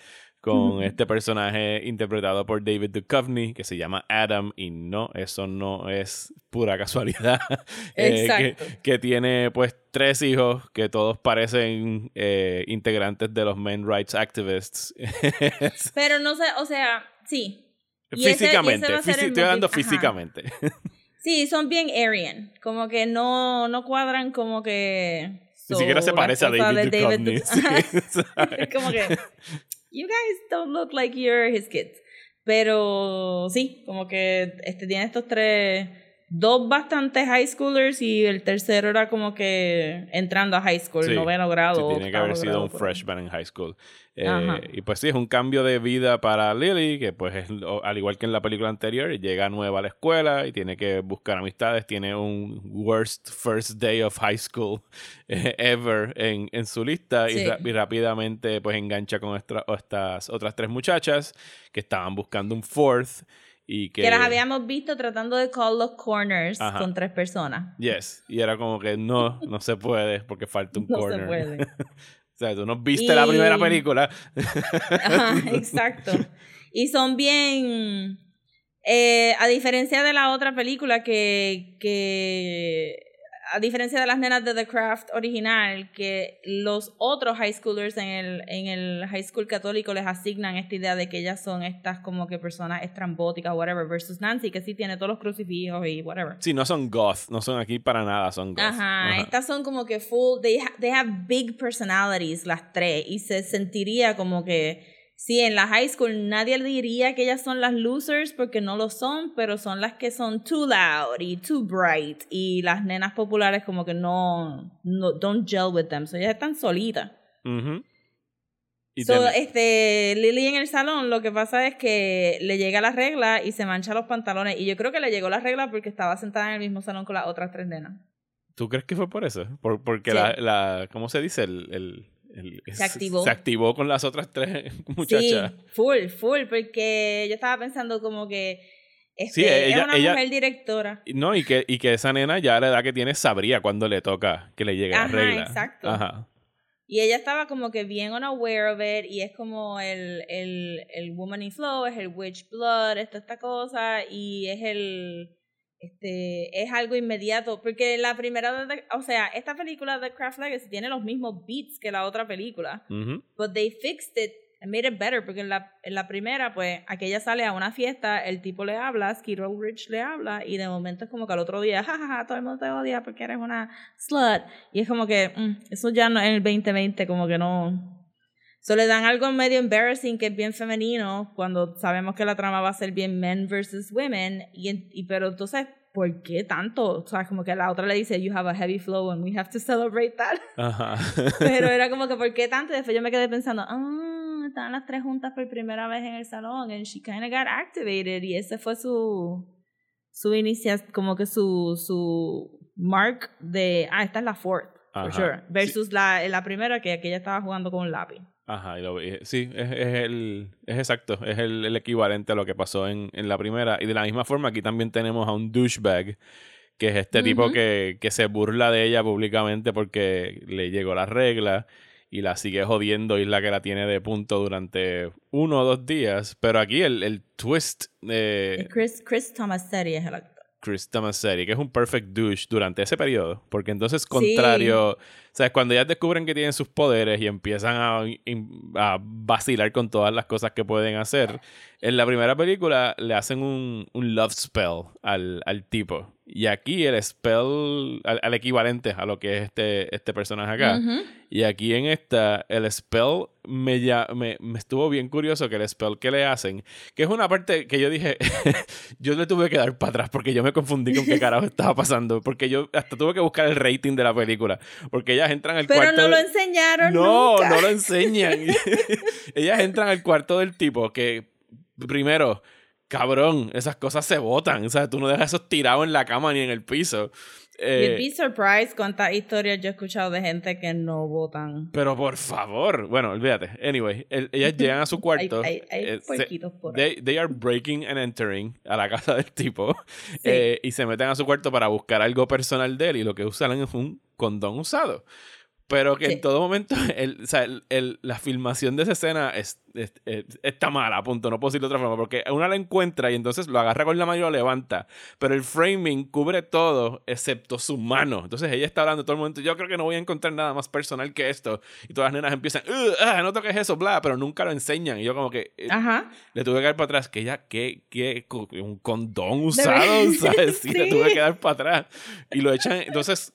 con este personaje interpretado por David Duchovny que se llama Adam y no, eso no es pura casualidad. Eh, que, tiene pues tres hijos que todos parecen eh, integrantes de los men rights activists. Pero no sé, o sea, sí. Físicamente, estoy hablando físicamente. Sí, son bien Aryan, como que no, no cuadran como que... Ni siquiera se parece a David, Duchovny. es como que you guys don't look like you're his kids. Pero sí, como que este tiene estos tres, dos bastantes high schoolers y el tercero era como que entrando a high school, noveno grado. Sí, tiene que haber sido un freshman en high school. Eh, y pues sí, es un cambio de vida para Lily, que pues es, al igual que en la película anterior, llega nueva a la escuela y tiene que buscar amistades, tiene un worst first day of high school eh, ever en, en, su lista y, rápidamente pues engancha con estas otras tres muchachas que estaban buscando un fourth. Y que, que, las habíamos visto tratando de call los corners con tres personas. Yes, y era como que no, no se puede porque falta un no corner. Se puede. O sea, tú no viste la primera película. Ajá, exacto. Y son bien. Eh, a diferencia de la otra película que, que a diferencia de las nenas de The Craft original, que los otros high schoolers en el, en el high school católico les asignan esta idea de que ellas son estas como que personas estrambóticas, whatever, versus Nancy, que sí tiene todos los crucifijos y whatever. Sí, no son goth, no son aquí para nada, son goth. Ajá, estas son como que full, they, they have big personalities las tres, y se sentiría como que Sí, en la high school nadie diría que ellas son las losers porque no lo son, pero son las que son too loud y too bright y las nenas populares como que no, no don't gel with them, so ellas están solitas. so, este, Lily en el salón lo que pasa es que le llega la regla y se mancha los pantalones y yo creo que le llegó la regla porque estaba sentada en el mismo salón con las otras tres nenas. ¿Tú crees que fue por eso? Por, porque la, la, ¿cómo se dice? el se activó. Se activó con las otras tres muchachas. Sí, full, full, porque yo estaba pensando como que este, es una mujer directora. No, y que, y que esa nena ya a la edad que tiene sabría cuando le toca que le llegue la regla. Exacto. Ajá. Y ella estaba como que bien unaware of it, y es como el, el, el Woman Flow, es el Witch Blood, esta, esta cosa, y es el este, es algo inmediato, porque la primera, o sea, esta película de Craft Legacy tiene los mismos beats que la otra película, but they fixed it and made it better, porque en la, en la primera, pues, aquella sale a una fiesta, el tipo le habla, Skid Rich le habla, y de momento es como que al otro día, jajaja, todo el mundo te odia porque eres una slut, y es como que, mm, eso ya no, en el 2020 como que no, So le dan algo medio embarrassing que es bien femenino cuando sabemos que la trama va a ser bien men versus women. Y, y pero entonces, ¿por qué tanto? O sea, como que la otra le dice, you have a heavy flow and we have to celebrate that. Ajá. pero era como que, ¿por qué tanto? Y después yo me quedé pensando, ah, estaban las tres juntas por primera vez en el salón and she kind of got activated. Y ese fue su, su inicia, como que su, su mark de, ah, esta es la fourth. For sure. Versus la, la primera que aquella estaba jugando con un lápiz. Ajá, y lo, sí, es, es, el, es exacto, es el, el, equivalente a lo que pasó en, en, la primera. Y de la misma forma, aquí también tenemos a un douchebag, que es este tipo que, que, se burla de ella públicamente porque le llegó la regla y la sigue jodiendo y es la que la tiene de punto durante uno o dos días. Pero aquí el, el twist de... Chris, Chris Thomas es el actor. Chris Tomaseri, que es un perfect douche durante ese periodo. Porque entonces, contrario, ¿sabes? Cuando ya descubren que tienen sus poderes y empiezan a, a, vacilar con todas las cosas que pueden hacer, en la primera película le hacen un, un love spell al, al tipo. Y aquí el spell, al, equivalente a lo que es este, este personaje acá. Y aquí en esta, el spell me, ya, me, me, estuvo bien curioso que el spell que le hacen, que es una parte que yo dije, yo le tuve que dar para atrás porque yo me confundí con qué carajo estaba pasando. Porque yo hasta tuve que buscar el rating de la película. Porque ellas entran al cuarto. Pero no lo enseñaron. No, no lo enseñan. ellas entran al cuarto del tipo que, primero cabrón, esas cosas se botan. O sea, tú no dejas eso tirado en la cama ni en el piso. Eh, You'd be surprised cuántas historias yo he escuchado de gente que no votan. Pero por favor. Bueno, olvídate. Anyway, ellas llegan a su cuarto. hay, hay, hay eh, por they, they, are breaking and entering a la casa del tipo. Eh, y se meten a su cuarto para buscar algo personal de él. Y lo que usan es un condón usado. Pero que en todo momento, el, o sea, el, la filmación de esa escena es, está mala, punto. No puedo decirlo de otra forma, porque una la encuentra y entonces lo agarra con la mano y lo levanta. Pero el framing cubre todo excepto su mano. Entonces ella está hablando todo el momento. Yo creo que no voy a encontrar nada más personal que esto. Y todas las nenas empiezan, ah, no toques eso, bla, pero nunca lo enseñan. Y yo, como que eh, le tuve que dar para atrás. Que ella, que, que, un condón usado, ¿sabes? Sí, le tuve que dar para atrás. Y lo echan, entonces,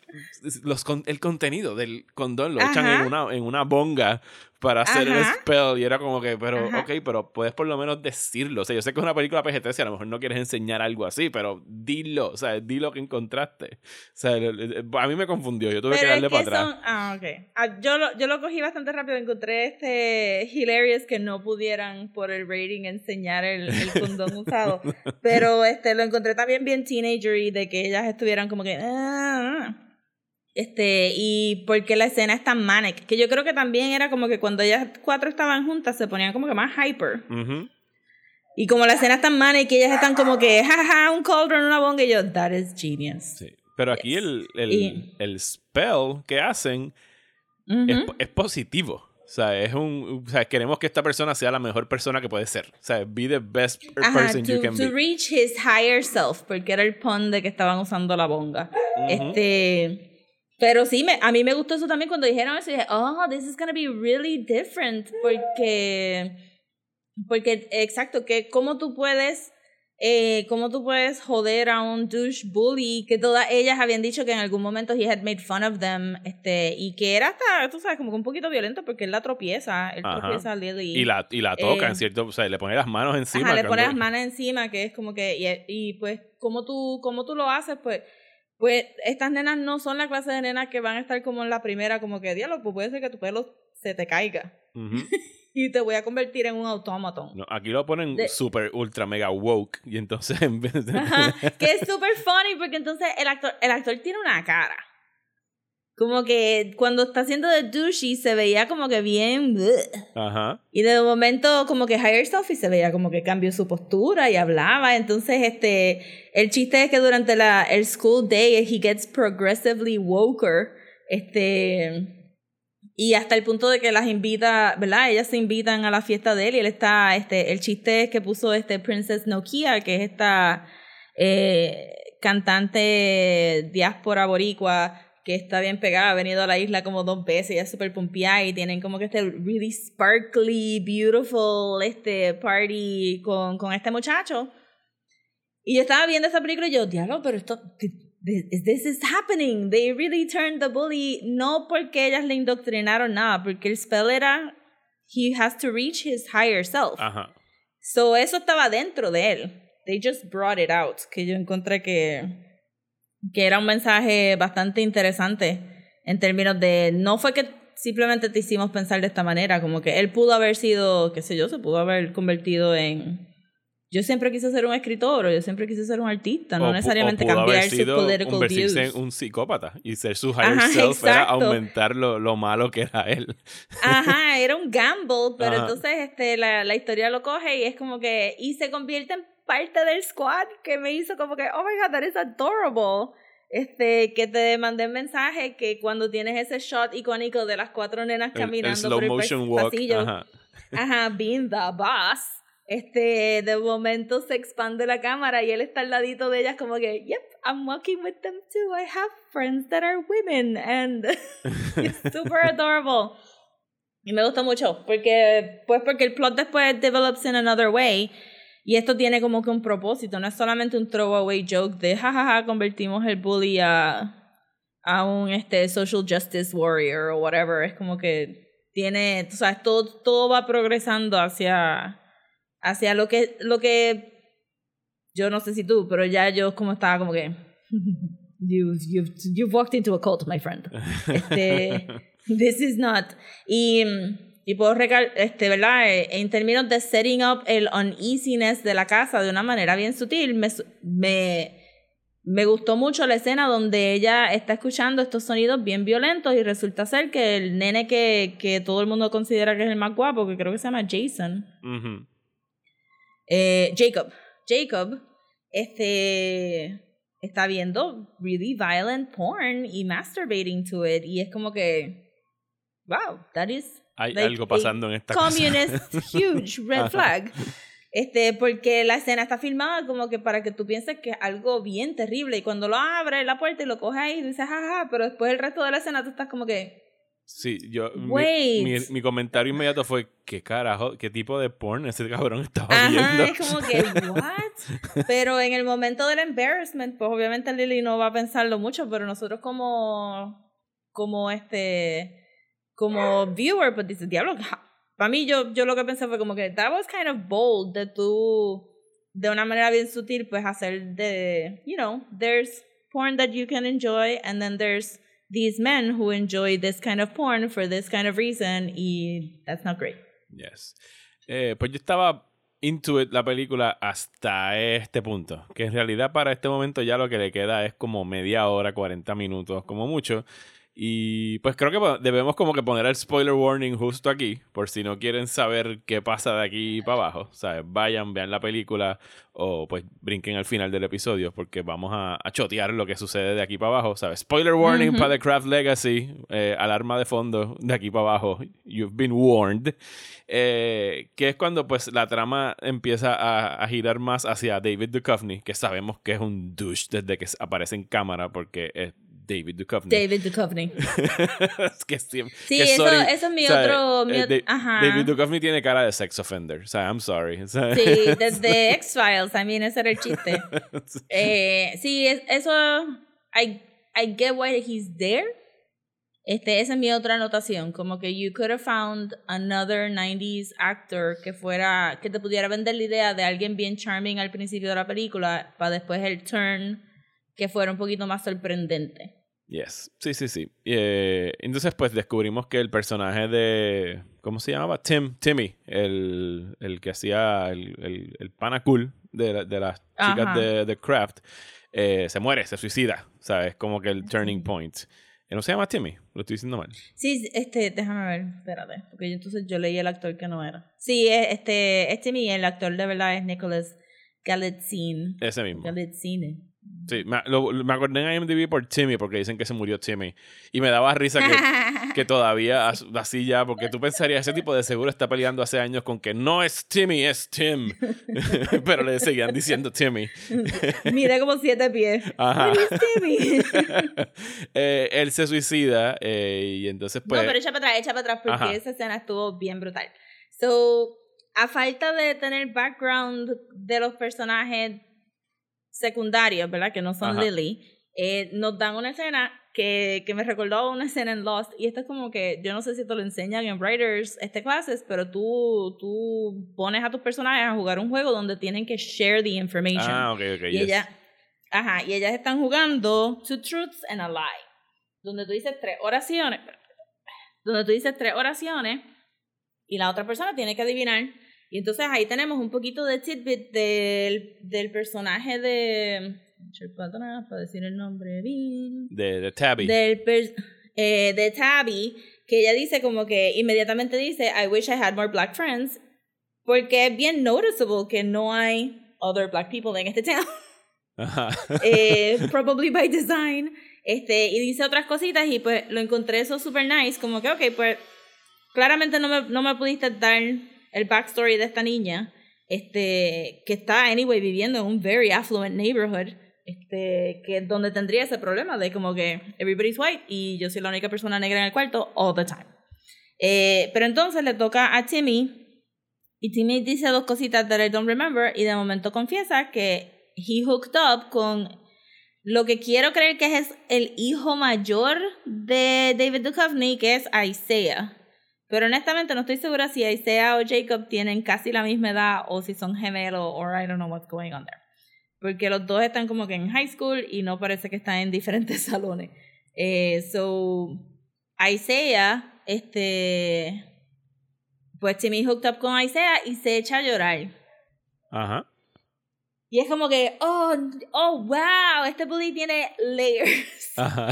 los, el contenido del condón lo echan en una, en una bonga para hacer el spell. Y era como que, pero, ok, pero puedes por lo menos decirlo. O sea, yo sé que es una película PGT, si a lo mejor no quieres enseñar algo así, pero dilo, o sea, di lo que encontraste. O sea, a mí me confundió, yo tuve que darle para atrás. Ah, ok. Ah, yo, lo, yo lo cogí bastante rápido, encontré este hilarious que no pudieran por el rating enseñar el, el condón usado. Pero este lo encontré también bien teenager y de que ellas estuvieran como que... Ah, este, y porque la escena es tan manic, que yo creo que también era como que cuando ellas cuatro estaban juntas se ponían como que más hyper. Y como la escena es tan manic, que ellas están como que, jaja, un cauldron, una bonga, y yo, that is genius. Sí. Pero aquí el, el, el, spell que hacen es, es, positivo. O sea, es un, o sea, queremos que esta persona sea la mejor persona que puede ser. O sea, be the best person you can be. To reach his higher self, porque era el pun de que estaban usando la bonga. Este pero sí, me, a mí me gustó eso también cuando dijeron eso. Dije, oh, this is going to be really different. Porque, porque exacto, que cómo tú puedes, eh, cómo tú puedes joder a un douche bully, que todas ellas habían dicho que en algún momento he had made fun of them, este, y que era hasta, tú sabes, como un poquito violento porque él la tropieza, él tropieza a Lily. Y la, y la toca, en eh, cierto, o sea, le pone las manos encima. Ajá, le pone las manos encima, que es como que, y, y pues, como tú, cómo tú lo haces, pues pues estas nenas no son la clase de nenas que van a estar como en la primera, como que, diálogo, pues puede ser que tu pelo se te caiga. y te voy a convertir en un automaton. No, aquí lo ponen super, ultra, mega woke. Y entonces en vez de... que es super funny porque entonces el actor, el actor tiene una cara. Como que cuando está haciendo de douchey se veía como que bien. Ajá. Y de momento, como que higher self y se veía como que cambió su postura y hablaba. Entonces, este. El chiste es que durante la, el school day he gets progressively woker. Este. Y hasta el punto de que las invita, ¿verdad? Ellas se invitan a la fiesta de él y él está. Este, el chiste es que puso este Princess Nokia, que es esta. Eh, cantante diáspora boricua que está bien pegada, ha venido a la isla como dos veces, ya es súper pompeada y tienen como que este really sparkly, beautiful este party con, con este muchacho. Y yo estaba viendo esa película y yo, diablo, pero esto, this is happening. They really turned the bully, no porque ellas le indoctrinaron nada, porque el spell era he has to reach his higher self. Ajá. So eso estaba dentro de él. They just brought it out. Que yo encontré que, que era un mensaje bastante interesante en términos de no fue que simplemente te hicimos pensar de esta manera, como que él pudo haber sido, qué sé yo, se pudo haber convertido en yo siempre quise ser un escritor o yo siempre quise ser un artista, no necesariamente cambiar su political views. en un psicópata y ser su higher self era aumentar lo, lo, malo que era él. Ajá, era un gamble, pero entonces este, la, la historia lo coge y es como que, y se convierte en parte del squad que me hizo como que, oh my god, that is adorable. Este, que te mandé un mensaje que cuando tienes ese shot icónico de las cuatro nenas caminando por el pasillo, ajá. ajá, being the boss este, de momento se expande la cámara y él está al ladito de ellas como que, yep, I'm walking with them too. I have friends that are women and it's super adorable. Y me gusta mucho porque, pues porque el plot después develops in another way y esto tiene como que un propósito, no es solamente un throwaway joke de jajaja, convertimos el bully a, a un este, social justice warrior o whatever, es como que tiene, o sea, todo, todo va progresando hacia hacia lo que, lo que yo no sé si tú, pero ya yo como estaba como que you've, you've, you've walked into a cult, my friend. Este, this is not. Y, y puedo recal este, ¿verdad? Eh, en términos de setting up el uneasiness de la casa de una manera bien sutil, me, me, me gustó mucho la escena donde ella está escuchando estos sonidos bien violentos y resulta ser que el nene que, que todo el mundo considera que es el más guapo, que creo que se llama Jason, eh, Jacob. Jacob este, está viendo really violent porn y masturbating to it. Y es como que, wow, that is. Hay algo pasando en esta Communist huge red flag. Este, porque la escena está filmada como que para que tú pienses que es algo bien terrible. Y cuando lo abre la puerta y lo coge ahí, dices, jaja, pero después el resto de la escena tú estás como que, Sí, yo. Mi, mi, comentario inmediato fue: ¿qué carajo? ¿Qué tipo de porn ese cabrón estaba Ajá, viendo? Es como que, ¿what? pero en el momento del embarrassment, pues obviamente Lily no va a pensarlo mucho, pero nosotros como. Como este. Como viewer, pues dice, diablo. Para mí, yo, yo lo que pensé fue como que, that was kind of bold de tú. De una manera bien sutil, pues hacer de. You know, there's porn that you can enjoy, and then there's these men who enjoy this kind of porn for this kind of reason y that's not great. Yes. Eh, pues yo estaba into it la película hasta este punto, que en realidad para este momento ya lo que le queda es como media hora, 40 minutos, como mucho. Y pues creo que debemos como que poner el spoiler warning justo aquí, por si no quieren saber qué pasa de aquí para abajo. O sea, vayan, vean la película o pues brinquen al final del episodio porque vamos a, chotear lo que sucede de aquí para abajo. ¿Sabes? Spoiler warning para The Craft Legacy, eh, alarma de fondo de aquí para abajo. You've been warned. Eh, que es cuando pues la trama empieza a, a, girar más hacia David Duchovny, que sabemos que es un douche desde que aparece en cámara porque es David Duchovny. David Duchovny. es que sí, sí eso, eso, es mi otro. Eh, ajá. David Duchovny tiene cara de sex offender. O sea, I'm sorry. sí, desde X-Files. I mean, ese era el chiste. eh, sí, eso. I, I get why he's there. Este, esa es mi otra anotación. Como que you could have found another 90s actor que fuera. que te pudiera vender la idea de alguien bien charming al principio de la película, para después el turn que fuera un poquito más sorprendente. Yes, sí, sí, sí. Eh, entonces, pues descubrimos que el personaje de. ¿Cómo se llamaba? Tim, Timmy, el, el que hacía el, el, el pana cool de, de las chicas de, de, Craft, eh, se muere, se suicida. ¿Sabes? Como que el turning point. ¿No se llama Timmy? Lo estoy diciendo mal. Sí, este, déjame ver, espérate. Porque yo, entonces yo leí el actor que no era. Sí, este, es Timmy, el actor de verdad es Nicholas Galitzine. Ese mismo. Galitzine. Sí, me, lo, me acordé en IMDb por Timmy, porque dicen que se murió Timmy. Y me daba risa que, que todavía así ya, porque tú pensarías, ese tipo de seguro está peleando hace años con que no es Timmy, es Tim. Pero le seguían diciendo Timmy. Mira como siete pies. Ajá. Timmy? eh, él se suicida eh, y entonces pues... No, pero echa para atrás, echa para atrás, porque esa escena estuvo bien brutal. So, a falta de tener background de los personajes secundarios, ¿verdad? Que no son Lily. eh, nos dan una escena que, que, me recordó una escena en Lost. Y esto es como que, yo no sé si te lo enseñan en Writers, este clases, pero tú, tú pones a tus personajes a jugar un juego donde tienen que share the information. Ah, ok, ok. Y, ella, ajá, y ellas están jugando Two Truths and a Lie. Donde tú dices tres oraciones. Donde tú dices tres oraciones y la otra persona tiene que adivinar. Y entonces ahí tenemos un poquito de tidbit del, del personaje de para decir el nombre bien. De, de Tabby. Del eh, de Tabby, que ella dice como que inmediatamente dice, I wish I had more black friends, porque es bien noticeable que no hay other black people en este town. eh, probably by design. Este, y dice otras cositas y pues lo encontré eso super nice, como que, ok, pues claramente no me, no me pudiste dar el backstory de esta niña, este, que está, anyway, viviendo en un very affluent neighborhood este, que donde tendría ese problema de como que everybody's white y yo soy la única persona negra en el cuarto all the time. Eh, pero entonces le toca a Timmy y Timmy dice dos cositas that I don't remember y de momento confiesa que he hooked up con lo que quiero creer que es el hijo mayor de David Duchovny, que es Isaiah. Pero honestamente no estoy segura si Isaiah o Jacob tienen casi la misma edad o si son gemelos or I don't know what's going on there porque los dos están como que en high school y no parece que están en diferentes salones. Eh, so, Isaiah, este, pues Timmy hooked up con Isaiah y se echa a llorar. Ajá. Y es como que, oh, oh, wow, este bully tiene layers. Ajá.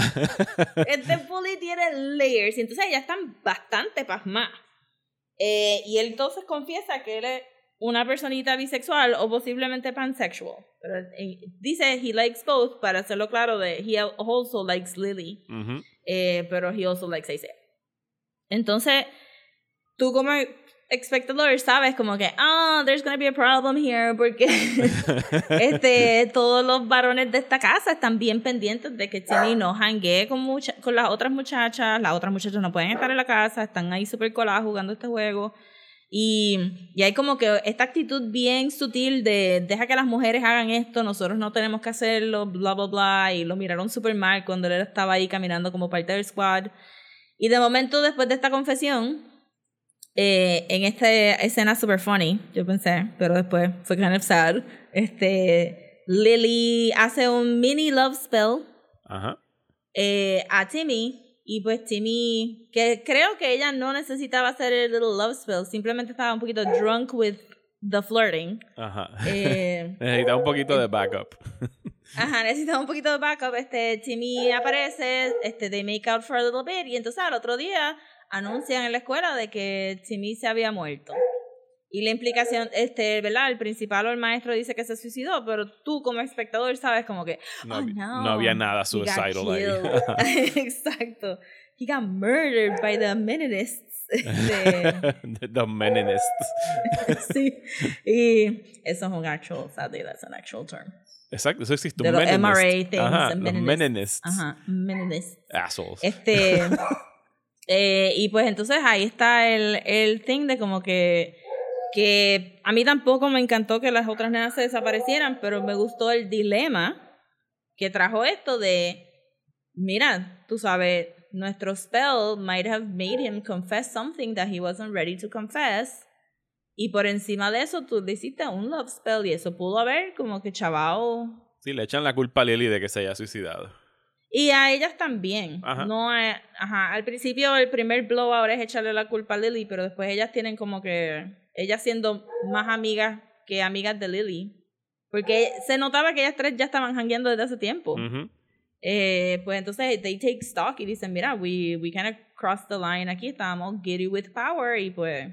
este bully tiene layers. Y entonces ya están bastante pasmadas. Eh, y él entonces confiesa que él es una personita bisexual o posiblemente pansexual. Pero eh, dice he likes both para hacerlo claro de he also likes Lily, eh, pero he also likes Isaiah. Entonces, tú como espectador sabes como que, ah, oh, there's gonna be a problem here porque este, todos los varones de esta casa están bien pendientes de que Timmy no hangue con, mucha, con las otras muchachas, las otras muchachas no pueden estar en la casa, están ahí súper coladas jugando este juego. Y, y, hay como que esta actitud bien sutil de deja que las mujeres hagan esto, nosotros no tenemos que hacerlo, bla, bla, bla. Y lo miraron súper mal cuando él estaba ahí caminando como parte del squad. Y de momento, después de esta confesión, eh, en esta escena super funny, yo pensé, pero después fue kind of sad, este, Lily hace un mini love spell eh, a Timmy y pues Timmy, que creo que ella no necesitaba hacer el little love spell, simplemente estaba un poquito drunk with the flirting. Ajá. Eh, necesitaba un poquito de backup. Ajá, necesitaba un poquito de backup. Este, Timmy aparece, este, they make out for a little bit, y entonces al otro día anuncian en la escuela de que Timmy se había muerto. Y la implicación, este, ¿verdad? El principal o el maestro dice que se suicidó, pero tú como espectador sabes como que, no, oh, no, no había nada suicidal ahí. Exacto. He got murdered by the Meninists. the, the Meninists. sí. Y eso es un actual, sadly, that's an actual term. Exacto, eso existe. De los MRA things. Ajá, los Meninists. Ajá, Meninists. Assholes. Este, eh, y pues entonces ahí está el, el thing de como que que a mí tampoco me encantó que las otras nenas se desaparecieran, pero me gustó el dilema que trajo esto de, mira, tú sabes, nuestro spell might have made him confess something that he wasn't ready to confess. Y por encima de eso tú le hiciste un love spell y eso pudo haber como que chavao. Sí, le echan la culpa a Lily de que se haya suicidado. Y a ellas también. No ajá. Al principio el primer blow ahora es echarle la culpa a Lily, pero después ellas tienen como que ellas siendo más amigas que amigas de Lily. Porque se notaba que ellas tres ya estaban hangueando desde hace tiempo. eh, pues entonces they take stock y dicen, mira, we, we kind of crossed the line aquí, estamos giddy with power y pues,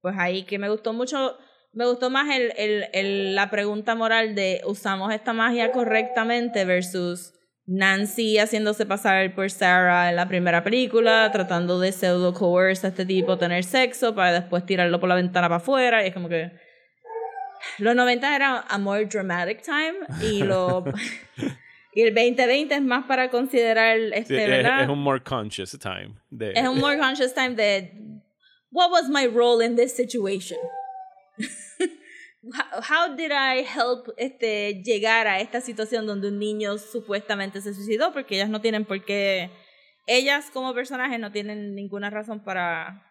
pues ahí que me gustó mucho, me gustó más el, el, el, la pregunta moral de usamos esta magia correctamente versus Nancy haciéndose pasar por Sarah en la primera película, tratando de pseudo coerce a este tipo a tener sexo para después tirarlo por la ventana para afuera. Y es como que. Los 90 era a more dramatic time y lo. y el 2020 es más para considerar este, ¿verdad? Es, un more conscious time. De... Es un more conscious time de. What was my role in this situation? How did I help este, llegar a esta situación donde un niño supuestamente se suicidó? Porque ellas no tienen por qué, ellas como personajes no tienen ninguna razón para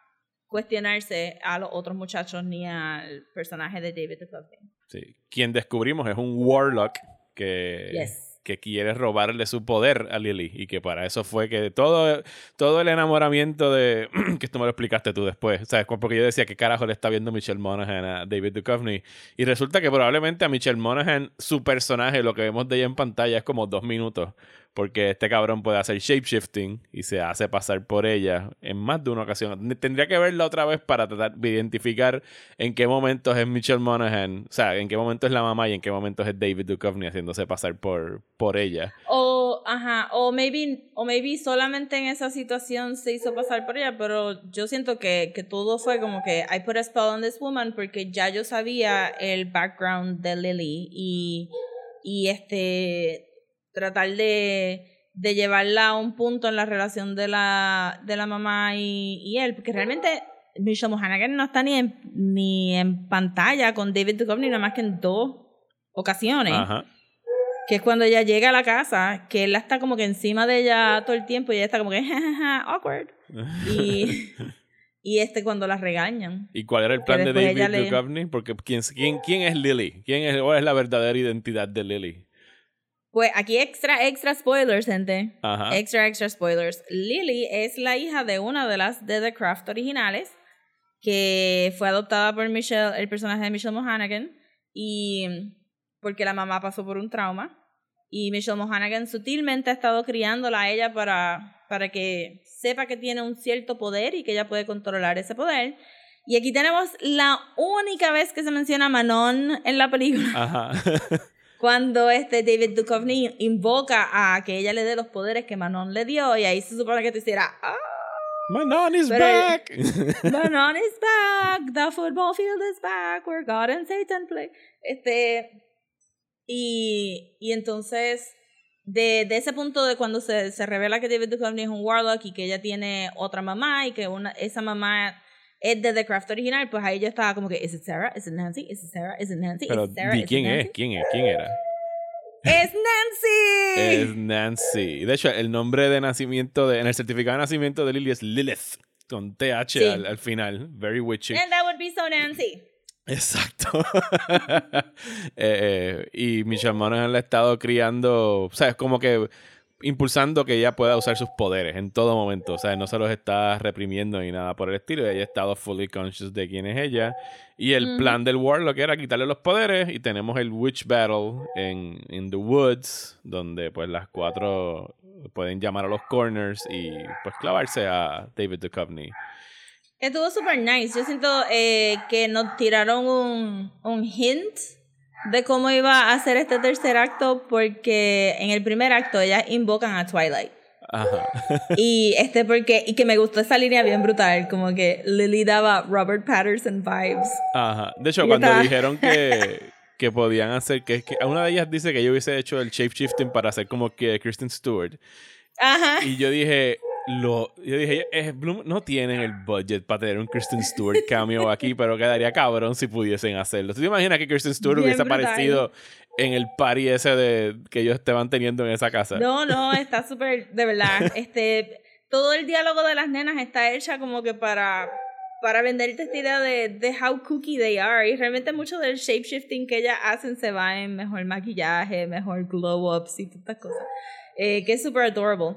cuestionarse a los otros muchachos ni al personaje de David Duchovny. Sí, quien descubrimos es un warlock que... Yes que quiere robarle su poder a Lily y que para eso fue que todo, todo el enamoramiento de que esto me lo explicaste tú después, ¿sabes? Porque yo decía que carajo le está viendo Michelle Monaghan a David Duchovny y resulta que probablemente a Michelle Monaghan su personaje, lo que vemos de ella en pantalla es como dos minutos porque este cabrón puede hacer shapeshifting y se hace pasar por ella en más de una ocasión. Tendría que verla otra vez para tratar de identificar en qué momentos es Michelle Monaghan, o sea, en qué momento es la mamá y en qué momentos es David Duchovny haciéndose pasar por, por ella. O, ajá, o maybe, o maybe solamente en esa situación se hizo pasar por ella, pero yo siento que, que todo fue como que I put a spell on this woman porque ya yo sabía el background de Lily y, y este tratar de, de llevarla a un punto en la relación de la, de la mamá y, y él, porque realmente Michelle Mohanagan no está ni en, ni en pantalla con David Duchovny nada más que en dos ocasiones. Que es cuando ella llega a la casa, que él está como que encima de ella todo el tiempo y ella está como que awkward. y, y este cuando la regañan. ¿Y cuál era el plan de David Duchovny? Porque ¿quién, quién, ¿quién es Lily? ¿Quién es, ¿Cuál es la verdadera identidad de Lily? Pues aquí extra, extra spoilers, gente. Extra, extra spoilers. Lily es la hija de una de las de The Craft originales, que fue adoptada por Michelle, el personaje de Michelle Mohanagan, y porque la mamá pasó por un trauma. Y Michelle Mohanagan sutilmente ha estado criándola a ella para, para que sepa que tiene un cierto poder y que ella puede controlar ese poder. Y aquí tenemos la única vez que se menciona Manon en la película. Ajá. cuando este David Duchovny invoca a que ella le dé los poderes que Manon le dio y ahí se supone que te hiciera ah, Manon is back. Manon is back. The football field is back. Where God and Satan play. Este y, y entonces de, de, ese punto de cuando se, se revela que David Duchovny es un warlock y que ella tiene otra mamá y que una, esa mamá de The Craft original, pues ahí yo estaba como que, ¿es it Sarah? ¿Es it Nancy? ¿Es it Sarah? ¿Es it Nancy? Pero, ¿y quién es? ¿Quién es? ¿Quién era? ¡Es Nancy! Es Nancy. De hecho, el nombre de nacimiento, de, en el certificado de nacimiento de Lily es Lilith, con TH al, final. Very witchy. And that would be so Nancy. Exacto. Eh, eh, y Michelle Monaghan la ha estado criando, o sea, es como que impulsando que ella pueda usar sus poderes en todo momento. O sea, no se los está reprimiendo ni nada por el estilo. Ella ha estado fully conscious de quién es ella. Y el plan del Warlock era quitarle los poderes. Y tenemos el Witch Battle en, in The Woods, donde pues las cuatro pueden llamar a los corners y pues clavarse a David Duchovny. Estuvo super nice. Yo siento eh, que nos tiraron un, un hint de cómo iba a hacer este tercer acto porque en el primer acto ellas invocan a Twilight. Ajá. y este porque y que me gustó esa línea bien brutal, como que Lily daba Robert Patterson vibes. Ajá. De hecho, cuando dijeron que que podían hacer que, que una de ellas dice que yo hubiese hecho el shape shifting para hacer como que Kristen Stewart. Ajá. Y yo dije, lo, yo dije, Bloom no tienen el budget para tener un Kristen Stewart cameo aquí, pero quedaría cabrón si pudiesen hacerlo. ¿Tú te imaginas que Kristen Stewart hubiese aparecido en el party ese de que ellos estaban teniendo en esa casa? No, no, está súper, de verdad. este, todo el diálogo de las nenas está hecha como que para, para venderte esta idea de, de how cookie they are. Y realmente mucho del shapeshifting que ellas hacen se va en mejor maquillaje, mejor glow-ups y todas estas cosas. Eh, que es súper adorable.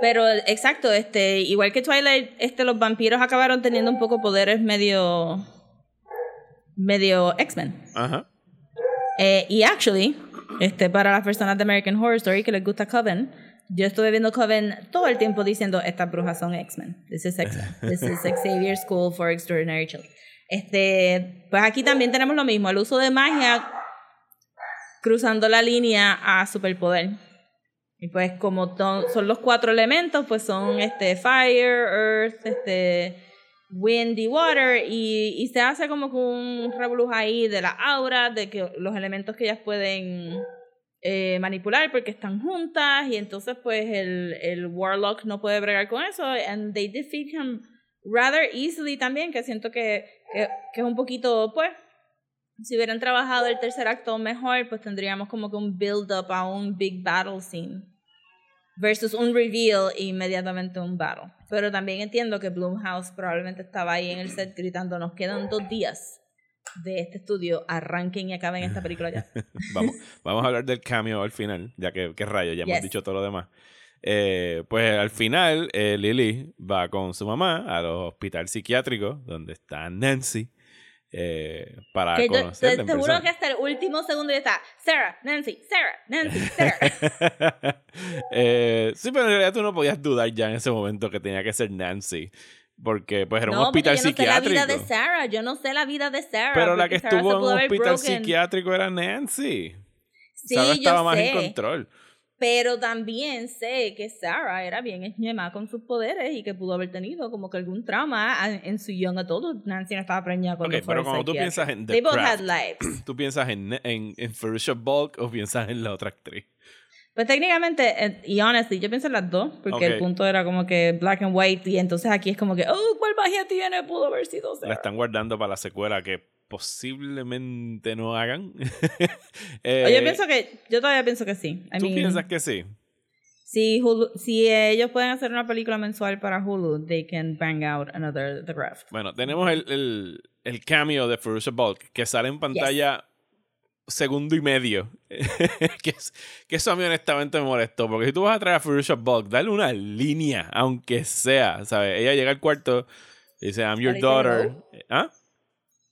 Pero exacto, este, igual que Twilight, este, los vampiros acabaron teniendo un poco poderes medio. medio X-Men. Ajá. Eh, y actually, este, para las personas de American Horror Story que les gusta Coven, yo estuve viendo Coven todo el tiempo diciendo estas brujas son X-Men. This is X-Men. This is Xavier School for Extraordinary Children. Este, pues aquí también tenemos lo mismo, el uso de magia cruzando la línea a superpoder. Y pues como son los cuatro elementos, pues son este fire, earth, este wind y water. Y, se hace como que un revoluz ahí de la aura, de que los elementos que ellas pueden eh, manipular porque están juntas. Y entonces pues el, el warlock no puede bregar con eso. And they defeat him rather easily también que siento que, que, es un poquito pues si hubieran trabajado el tercer acto mejor, pues tendríamos como que un build-up a un big battle scene. Versus un reveal e inmediatamente un battle. Pero también entiendo que Bloomhouse probablemente estaba ahí en el set gritando, nos quedan dos días de este estudio, arranquen y acaben esta película ya. vamos, vamos a hablar del cameo al final, ya que, qué rayo, ya hemos dicho todo lo demás. Eh, pues al final, eh, Lily va con su mamá al hospital psiquiátrico, donde está Nancy. Eh, para que conocerla. Te, te juro que hasta el último segundo ya está Sarah, Nancy, Sarah, Nancy, Sarah. eh, sí, pero en realidad tú no podías dudar ya en ese momento que tenía que ser Nancy. Porque pues era un hospital yo no psiquiátrico. Sé la vida de Sarah, yo no sé la vida de Sarah. Pero la que estuvo en un hospital psiquiátrico era Nancy. Sí, Sarah estaba más en control. Pero también sé que Sarah era bien esñema con sus poderes y que pudo haber tenido como que algún trauma en su young adult. Nancy no estaba preñada cuando okay, pero cuando tú piensas en The Craft, ¿tú piensas en, en, en Ferocious Bulk o piensas en la otra actriz? Pues técnicamente, eh, y honestly, yo pienso en las dos, porque el punto era como que black and white, y entonces aquí es como que, oh, ¿cuál magia tiene? Pudo haber sido Sarah. La están guardando para la secuela que posiblemente no hagan. eh, yo pienso que, yo todavía pienso que sí. ¿Tú piensas que sí? Si, Hulu, si ellos pueden hacer una película mensual para Hulu, they can bang out another The Craft. Bueno, tenemos el, el, el cameo de Ferocious Bulk que sale en pantalla segundo y medio. que, que, eso a mí honestamente me molestó. Porque si tú vas a traer a Ferocious Bulk, dale una línea, aunque sea. ¿sabes? Ella llega al cuarto y dice, I'm your daughter. ¿Ah?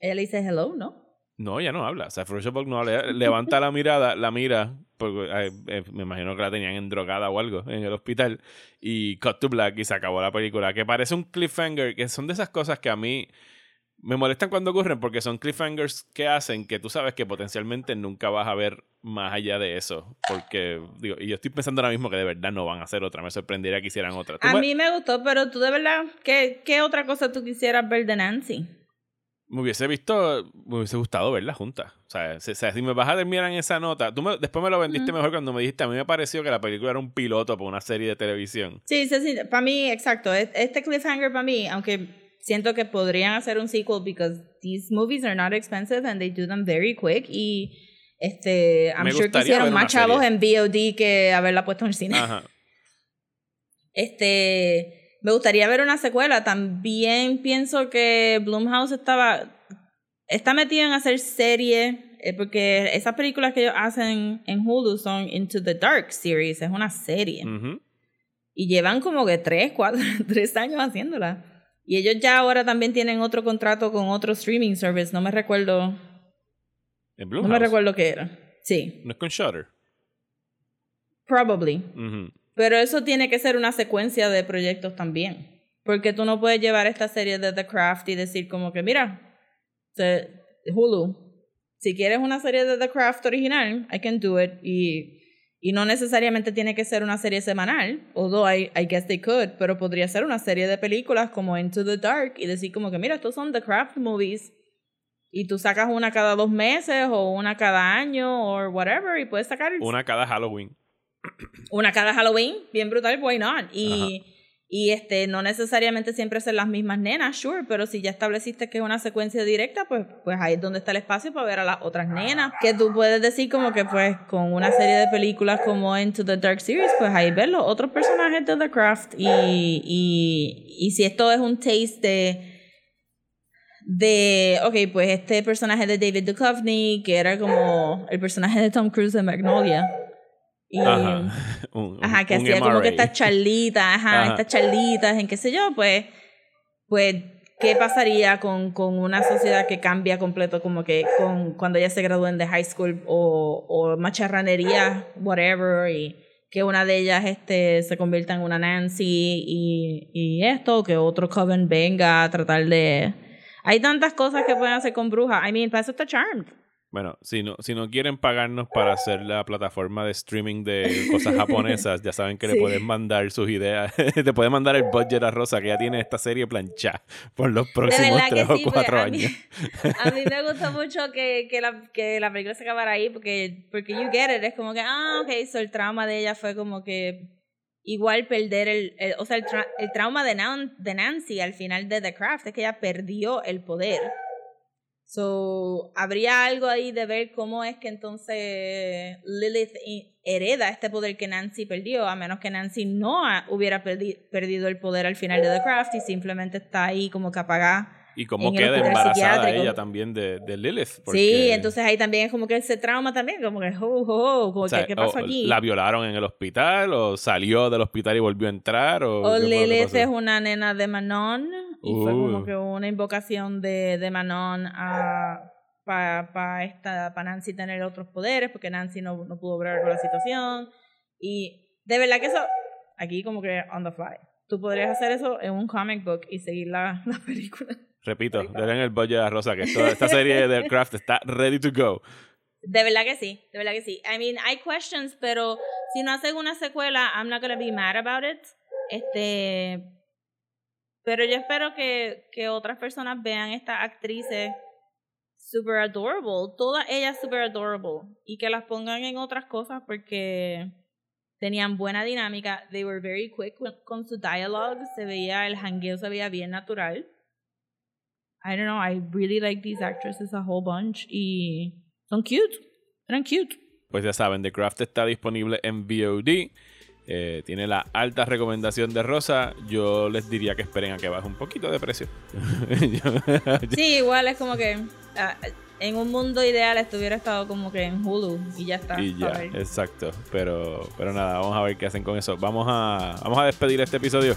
Ella le dice hello, ¿no? No, ella no habla. O sea, Bulk no habla. levanta la mirada, la mira, porque eh, me imagino que la tenían endrogada o algo en el hospital. Y cut to black y se acabó la película. Que parece un cliffhanger, que son de esas cosas que a mí me molestan cuando ocurren porque son cliffhangers que hacen que tú sabes que potencialmente nunca vas a ver más allá de eso. Porque, digo, y yo estoy pensando ahora mismo que de verdad no van a hacer otra. Me sorprendería que hicieran otra. A mí me gustó, pero tú de verdad, ¿qué, ¿qué otra cosa tú quisieras ver de Nancy? Me hubiese visto, me hubiese gustado verla juntas. O sea, si, me vas a terminar en esa nota, tú después me lo vendiste mejor cuando me dijiste, a mí me pareció que la película era un piloto para una serie de televisión. Sí, sí, sí, para mí, exacto. E, este cliffhanger para mí, aunque siento que podrían hacer un sequel because these movies are not expensive and they do them very quick y este I'm sure que hicieron más chavos en VOD que haberla puesto en el cine. Este me gustaría ver una secuela. También pienso que Blumhouse estaba está metido en hacer serie eh, porque esas películas que ellos hacen en Hulu son Into the Dark series, es una serie. Y llevan como que tres, cuatro, tres años haciéndola. Y ellos ya ahora también tienen otro contrato con otro streaming service. No me recuerdo. ¿En No me recuerdo qué era. Sí. ¿No es con Shutter? Probably. Pero eso tiene que ser una secuencia de proyectos también. Porque tú no puedes llevar esta serie de The Craft y decir como que, mira, Hulu, si quieres una serie de The Craft original, I can do it. Y y no necesariamente tiene que ser una serie semanal, although I, I guess they could, pero podría ser una serie de películas como Into the Dark y decir como que mira, estos son The Craft movies y tú sacas una cada dos meses o una cada año o whatever y puedes sacar... Una cada Halloween. Una cada Halloween, bien brutal, why not? Y... Y este, no necesariamente siempre ser las mismas nenas, sure, pero si ya estableciste que es una secuencia directa, pues, pues ahí es donde está el espacio para ver a las otras nenas. Que tú puedes decir como que pues con una serie de películas como Into the Dark Series, pues ahí ver los otros personajes de The Craft. Y, y, y si esto es un taste de de, ok, pues este personaje de David Duchovny, que era como el personaje de Tom Cruise de Magnolia, y, ajá, ajá que hacía como que estas charlitas, ajá, estas charlitas, en qué sé yo, pues, pues, ¿qué pasaría con, con una sociedad que cambia completo, como que con cuando ya se gradúen de high school o, o macharranería, whatever, y que una de ellas este, se convierta en una Nancy y, y esto, que otro Coven venga a tratar de... Hay tantas cosas que pueden hacer con brujas. I mean, para eso está Charmed. Bueno, si no, si no quieren pagarnos para hacer la plataforma de streaming de cosas japonesas, ya saben que le pueden mandar sus ideas. te pueden mandar el budget a Rosa, que ya tiene esta serie planchada por los próximos tres o cuatro años. a mí me gusta mucho que, que, la, que la película se acabara ahí, porque, porque you get it. Es como que, ah, ok, so el trauma de ella fue como que igual perder el, o sea, el, el trauma de, de Nancy al final de The Craft es que ella perdió el poder So, habría algo ahí de ver cómo es que entonces Lilith hereda este poder que Nancy perdió, a menos que Nancy no hubiera perdido el poder al final de The Craft y simplemente está ahí como que apagada. Y cómo queda embarazada ella también de, de Lilith. Sí, entonces ahí también es como que ese trauma también, como que, oh, oh, oh ¿qué pasó aquí? ¿La violaron en el hospital o salió del hospital y volvió a entrar? O, o Lilith es una nena de Manon y fue como uh. que una invocación de, de Manon para pa esta para Nancy tener otros poderes porque Nancy no, no pudo obrar con la situación y de verdad que eso aquí como que on the fly tú podrías hacer eso en un comic book y seguir la, la película repito denle en el bollo a Rosa que esta serie de Craft está ready to go de verdad que sí, de verdad que sí. I mean, hay questions, pero si no hacen una secuela, I'm not gonna be mad about it. Este, pero yo espero que, que otras personas vean estas actrices super adorable, todas ellas super adorable, y que las pongan en otras cosas porque tenían buena dinámica, they were very quick con su dialogue, se veía, el hangueo se veía bien natural. I don't know, I really like these actresses a whole bunch y son cute, eran cute. Pues ya saben, The Craft está disponible en VOD. Eh, tiene la alta recomendación de Rosa. Yo les diría que esperen a que baje un poquito de precio. sí, igual es como que ah, en un mundo ideal estuviera estado como que en Hulu y ya está. Y ya, exacto. Pero, pero nada, vamos a ver qué hacen con eso. Vamos a, vamos a despedir este episodio.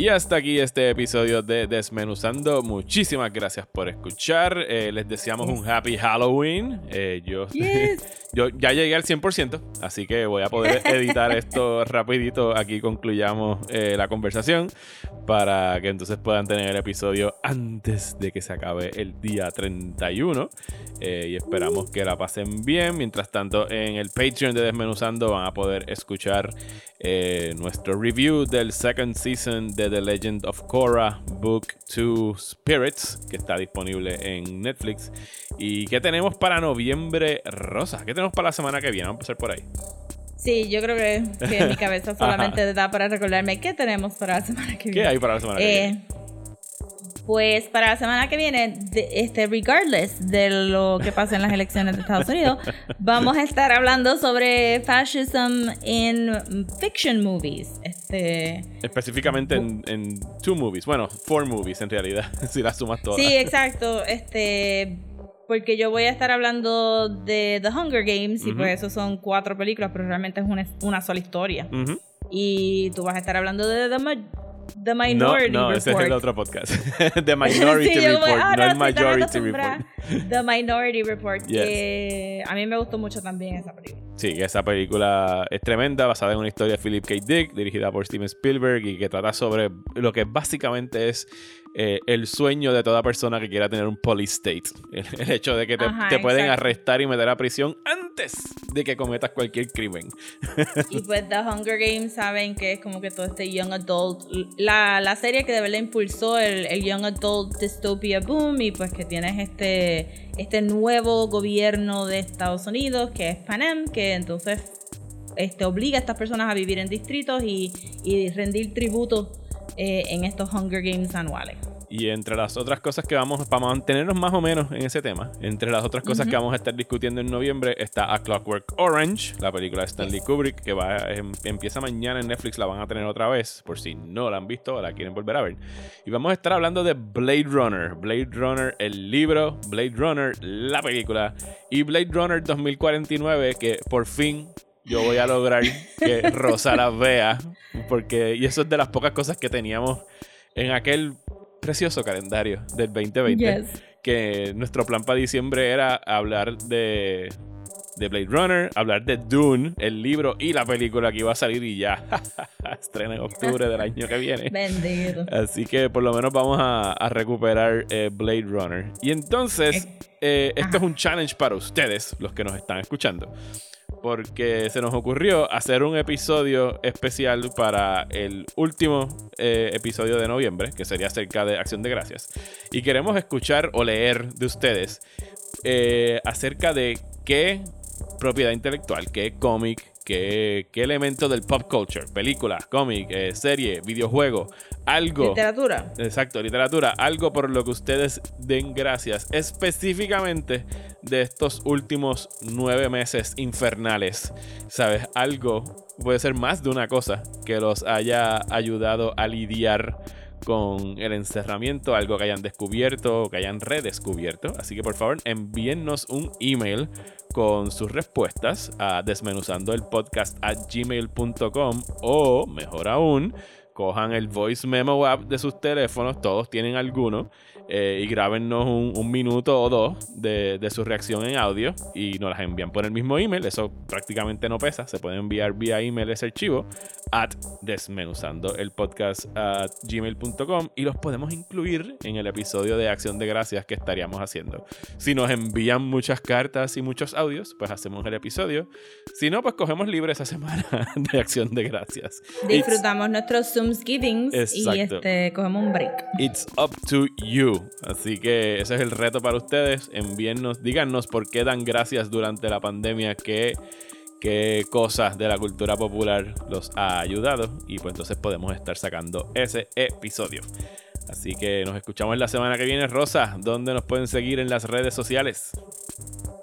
Y hasta aquí este episodio de Desmenuzando. Muchísimas gracias por escuchar. Eh, les deseamos un happy Halloween. Eh, yo, yo ya llegué al 100%, así que voy a poder editar esto rapidito. Aquí concluyamos eh, la conversación para que entonces puedan tener el episodio antes de que se acabe el día 31. y esperamos que la pasen bien. Mientras tanto, en el Patreon de Desmenuzando van a poder escuchar nuestro review del second season de The Legend of Korra Book 2 Spirits, que está disponible en Netflix. ¿Y qué tenemos para noviembre, Rosa? ¿Qué tenemos para la semana que viene? Vamos a empezar por ahí. Sí, yo creo que, que mi cabeza solamente da para recordarme qué tenemos para la semana que viene. ¿Qué hay para la semana que viene? Pues para la semana que viene, este, regardless de lo que pase en las elecciones de Estados Unidos, vamos a estar hablando sobre fascism in fiction movies. Este, Específicamente en, en two movies, bueno, four movies en realidad, si las sumas todas. Sí, exacto. Este, porque yo voy a estar hablando de The Hunger Games y pues eso son cuatro películas, pero realmente es una, una sola historia. Y tú vas a estar hablando de The The Minority no, no, ese es el otro podcast. The Minority Report, no, el Majority Report. The Minority Report, que a mí me gustó mucho también esa película. Sí, esa película es tremenda, basada en una historia de Philip K. Dick, dirigida por Steven Spielberg y que trata sobre lo que básicamente es eh, el sueño de toda persona que quiera tener un police state. El, hecho de que te, pueden arrestar y meter a prisión antes de que cometas cualquier crimen. Y pues The Hunger Games saben que es como que todo este young adult, la, la serie que de verdad impulsó el, el young adult dystopia boom y pues que tienes este, este nuevo gobierno de Estados Unidos que es Panem, que entonces este, obliga a estas personas a vivir en distritos y, y rendir tributo eh, en estos Hunger Games anuales. Y entre las otras cosas que vamos, para mantenernos más o menos en ese tema, entre las otras cosas que vamos a estar discutiendo en noviembre está A Clockwork Orange, la película de Stanley Kubrick, que va, em, empieza mañana en Netflix, la van a tener otra vez, por si no la han visto o la quieren volver a ver. Y vamos a estar hablando de Blade Runner, Blade Runner, el libro, Blade Runner, la película, y Blade Runner 2049, que por fin yo voy a lograr que Rosa las vea. Porque, y eso es de las pocas cosas que teníamos en aquel precioso calendario del 2020. que nuestro plan para diciembre era hablar de de Blade Runner, hablar de Dune, el libro y la película que iba a salir y ya estrena en octubre del año que viene. Bendito. Así que por lo menos vamos a, recuperar eh, Blade Runner. Y entonces, eh, esto es un challenge para ustedes, los que nos están escuchando. Porque se nos ocurrió hacer un episodio especial para el último eh, episodio de noviembre, que sería acerca de Acción de Gracias. Y queremos escuchar o leer de ustedes acerca de qué propiedad intelectual, que cómic, qué, qué elemento del pop culture, película, cómic, eh, serie, videojuego, algo. Literatura. Exacto, literatura, algo por lo que ustedes den gracias, específicamente de estos últimos nueve meses infernales. ¿Sabes? Algo, puede ser más de una cosa que los haya ayudado a lidiar con el encerramiento, algo que hayan descubierto o que hayan redescubierto. Así que por favor envíennos un email con sus respuestas a desmenuzando el podcast a gmail.com o mejor aún cojan el voice memo app de sus teléfonos, todos tienen alguno, eh, y grábennos un, minuto o dos de, su reacción en audio y nos las envían por el mismo email. Eso prácticamente no pesa, se puede enviar vía email ese archivo at desmenuzando el podcast at gmail.com y los podemos incluir en el episodio de Acción de Gracias que estaríamos haciendo. Si nos envían muchas cartas y muchos audios, pues hacemos el episodio. Si no, pues cogemos libre esa semana de Acción de Gracias. Disfrutamos nuestros Zoom y este, cogemos un break. It's up to you. Así que ese es el reto para ustedes. Envíennos, díganos por qué dan gracias durante la pandemia, qué, qué cosas de la cultura popular los ha ayudado. Y pues entonces podemos estar sacando ese episodio. Así que nos escuchamos la semana que viene, Rosa. ¿Dónde nos pueden seguir en las redes sociales?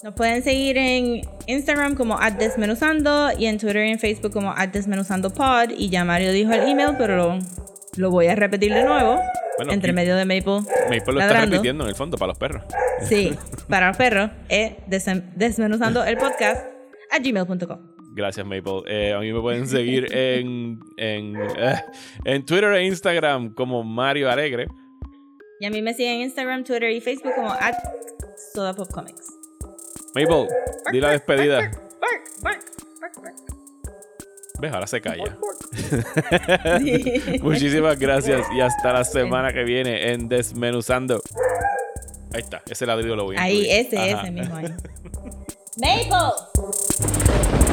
Nos pueden seguir en Instagram como desmenuzando y en Twitter y en Facebook como desmenuzandopod. Y ya Mario dijo el email, pero lo, voy a repetir de nuevo. Entre medio de Maple. Maple lo está repitiendo en el fondo para los perros. Sí, para los perros es desmenuzando el podcast a gmail.com. Gracias, Maple. Eh, a mí me pueden seguir en, en, eh, en Twitter e Instagram como Mario Alegre. Y a mí me siguen en Instagram, Twitter y Facebook como at SodaPopComics. Mabel, di la despedida. ¿Ves? Ahora se calla. Muchísimas gracias y hasta la semana que viene en Desmenuzando. Ahí está, ese ladrillo lo voy a Ahí, ese, ese mismo ahí. ¡Maple!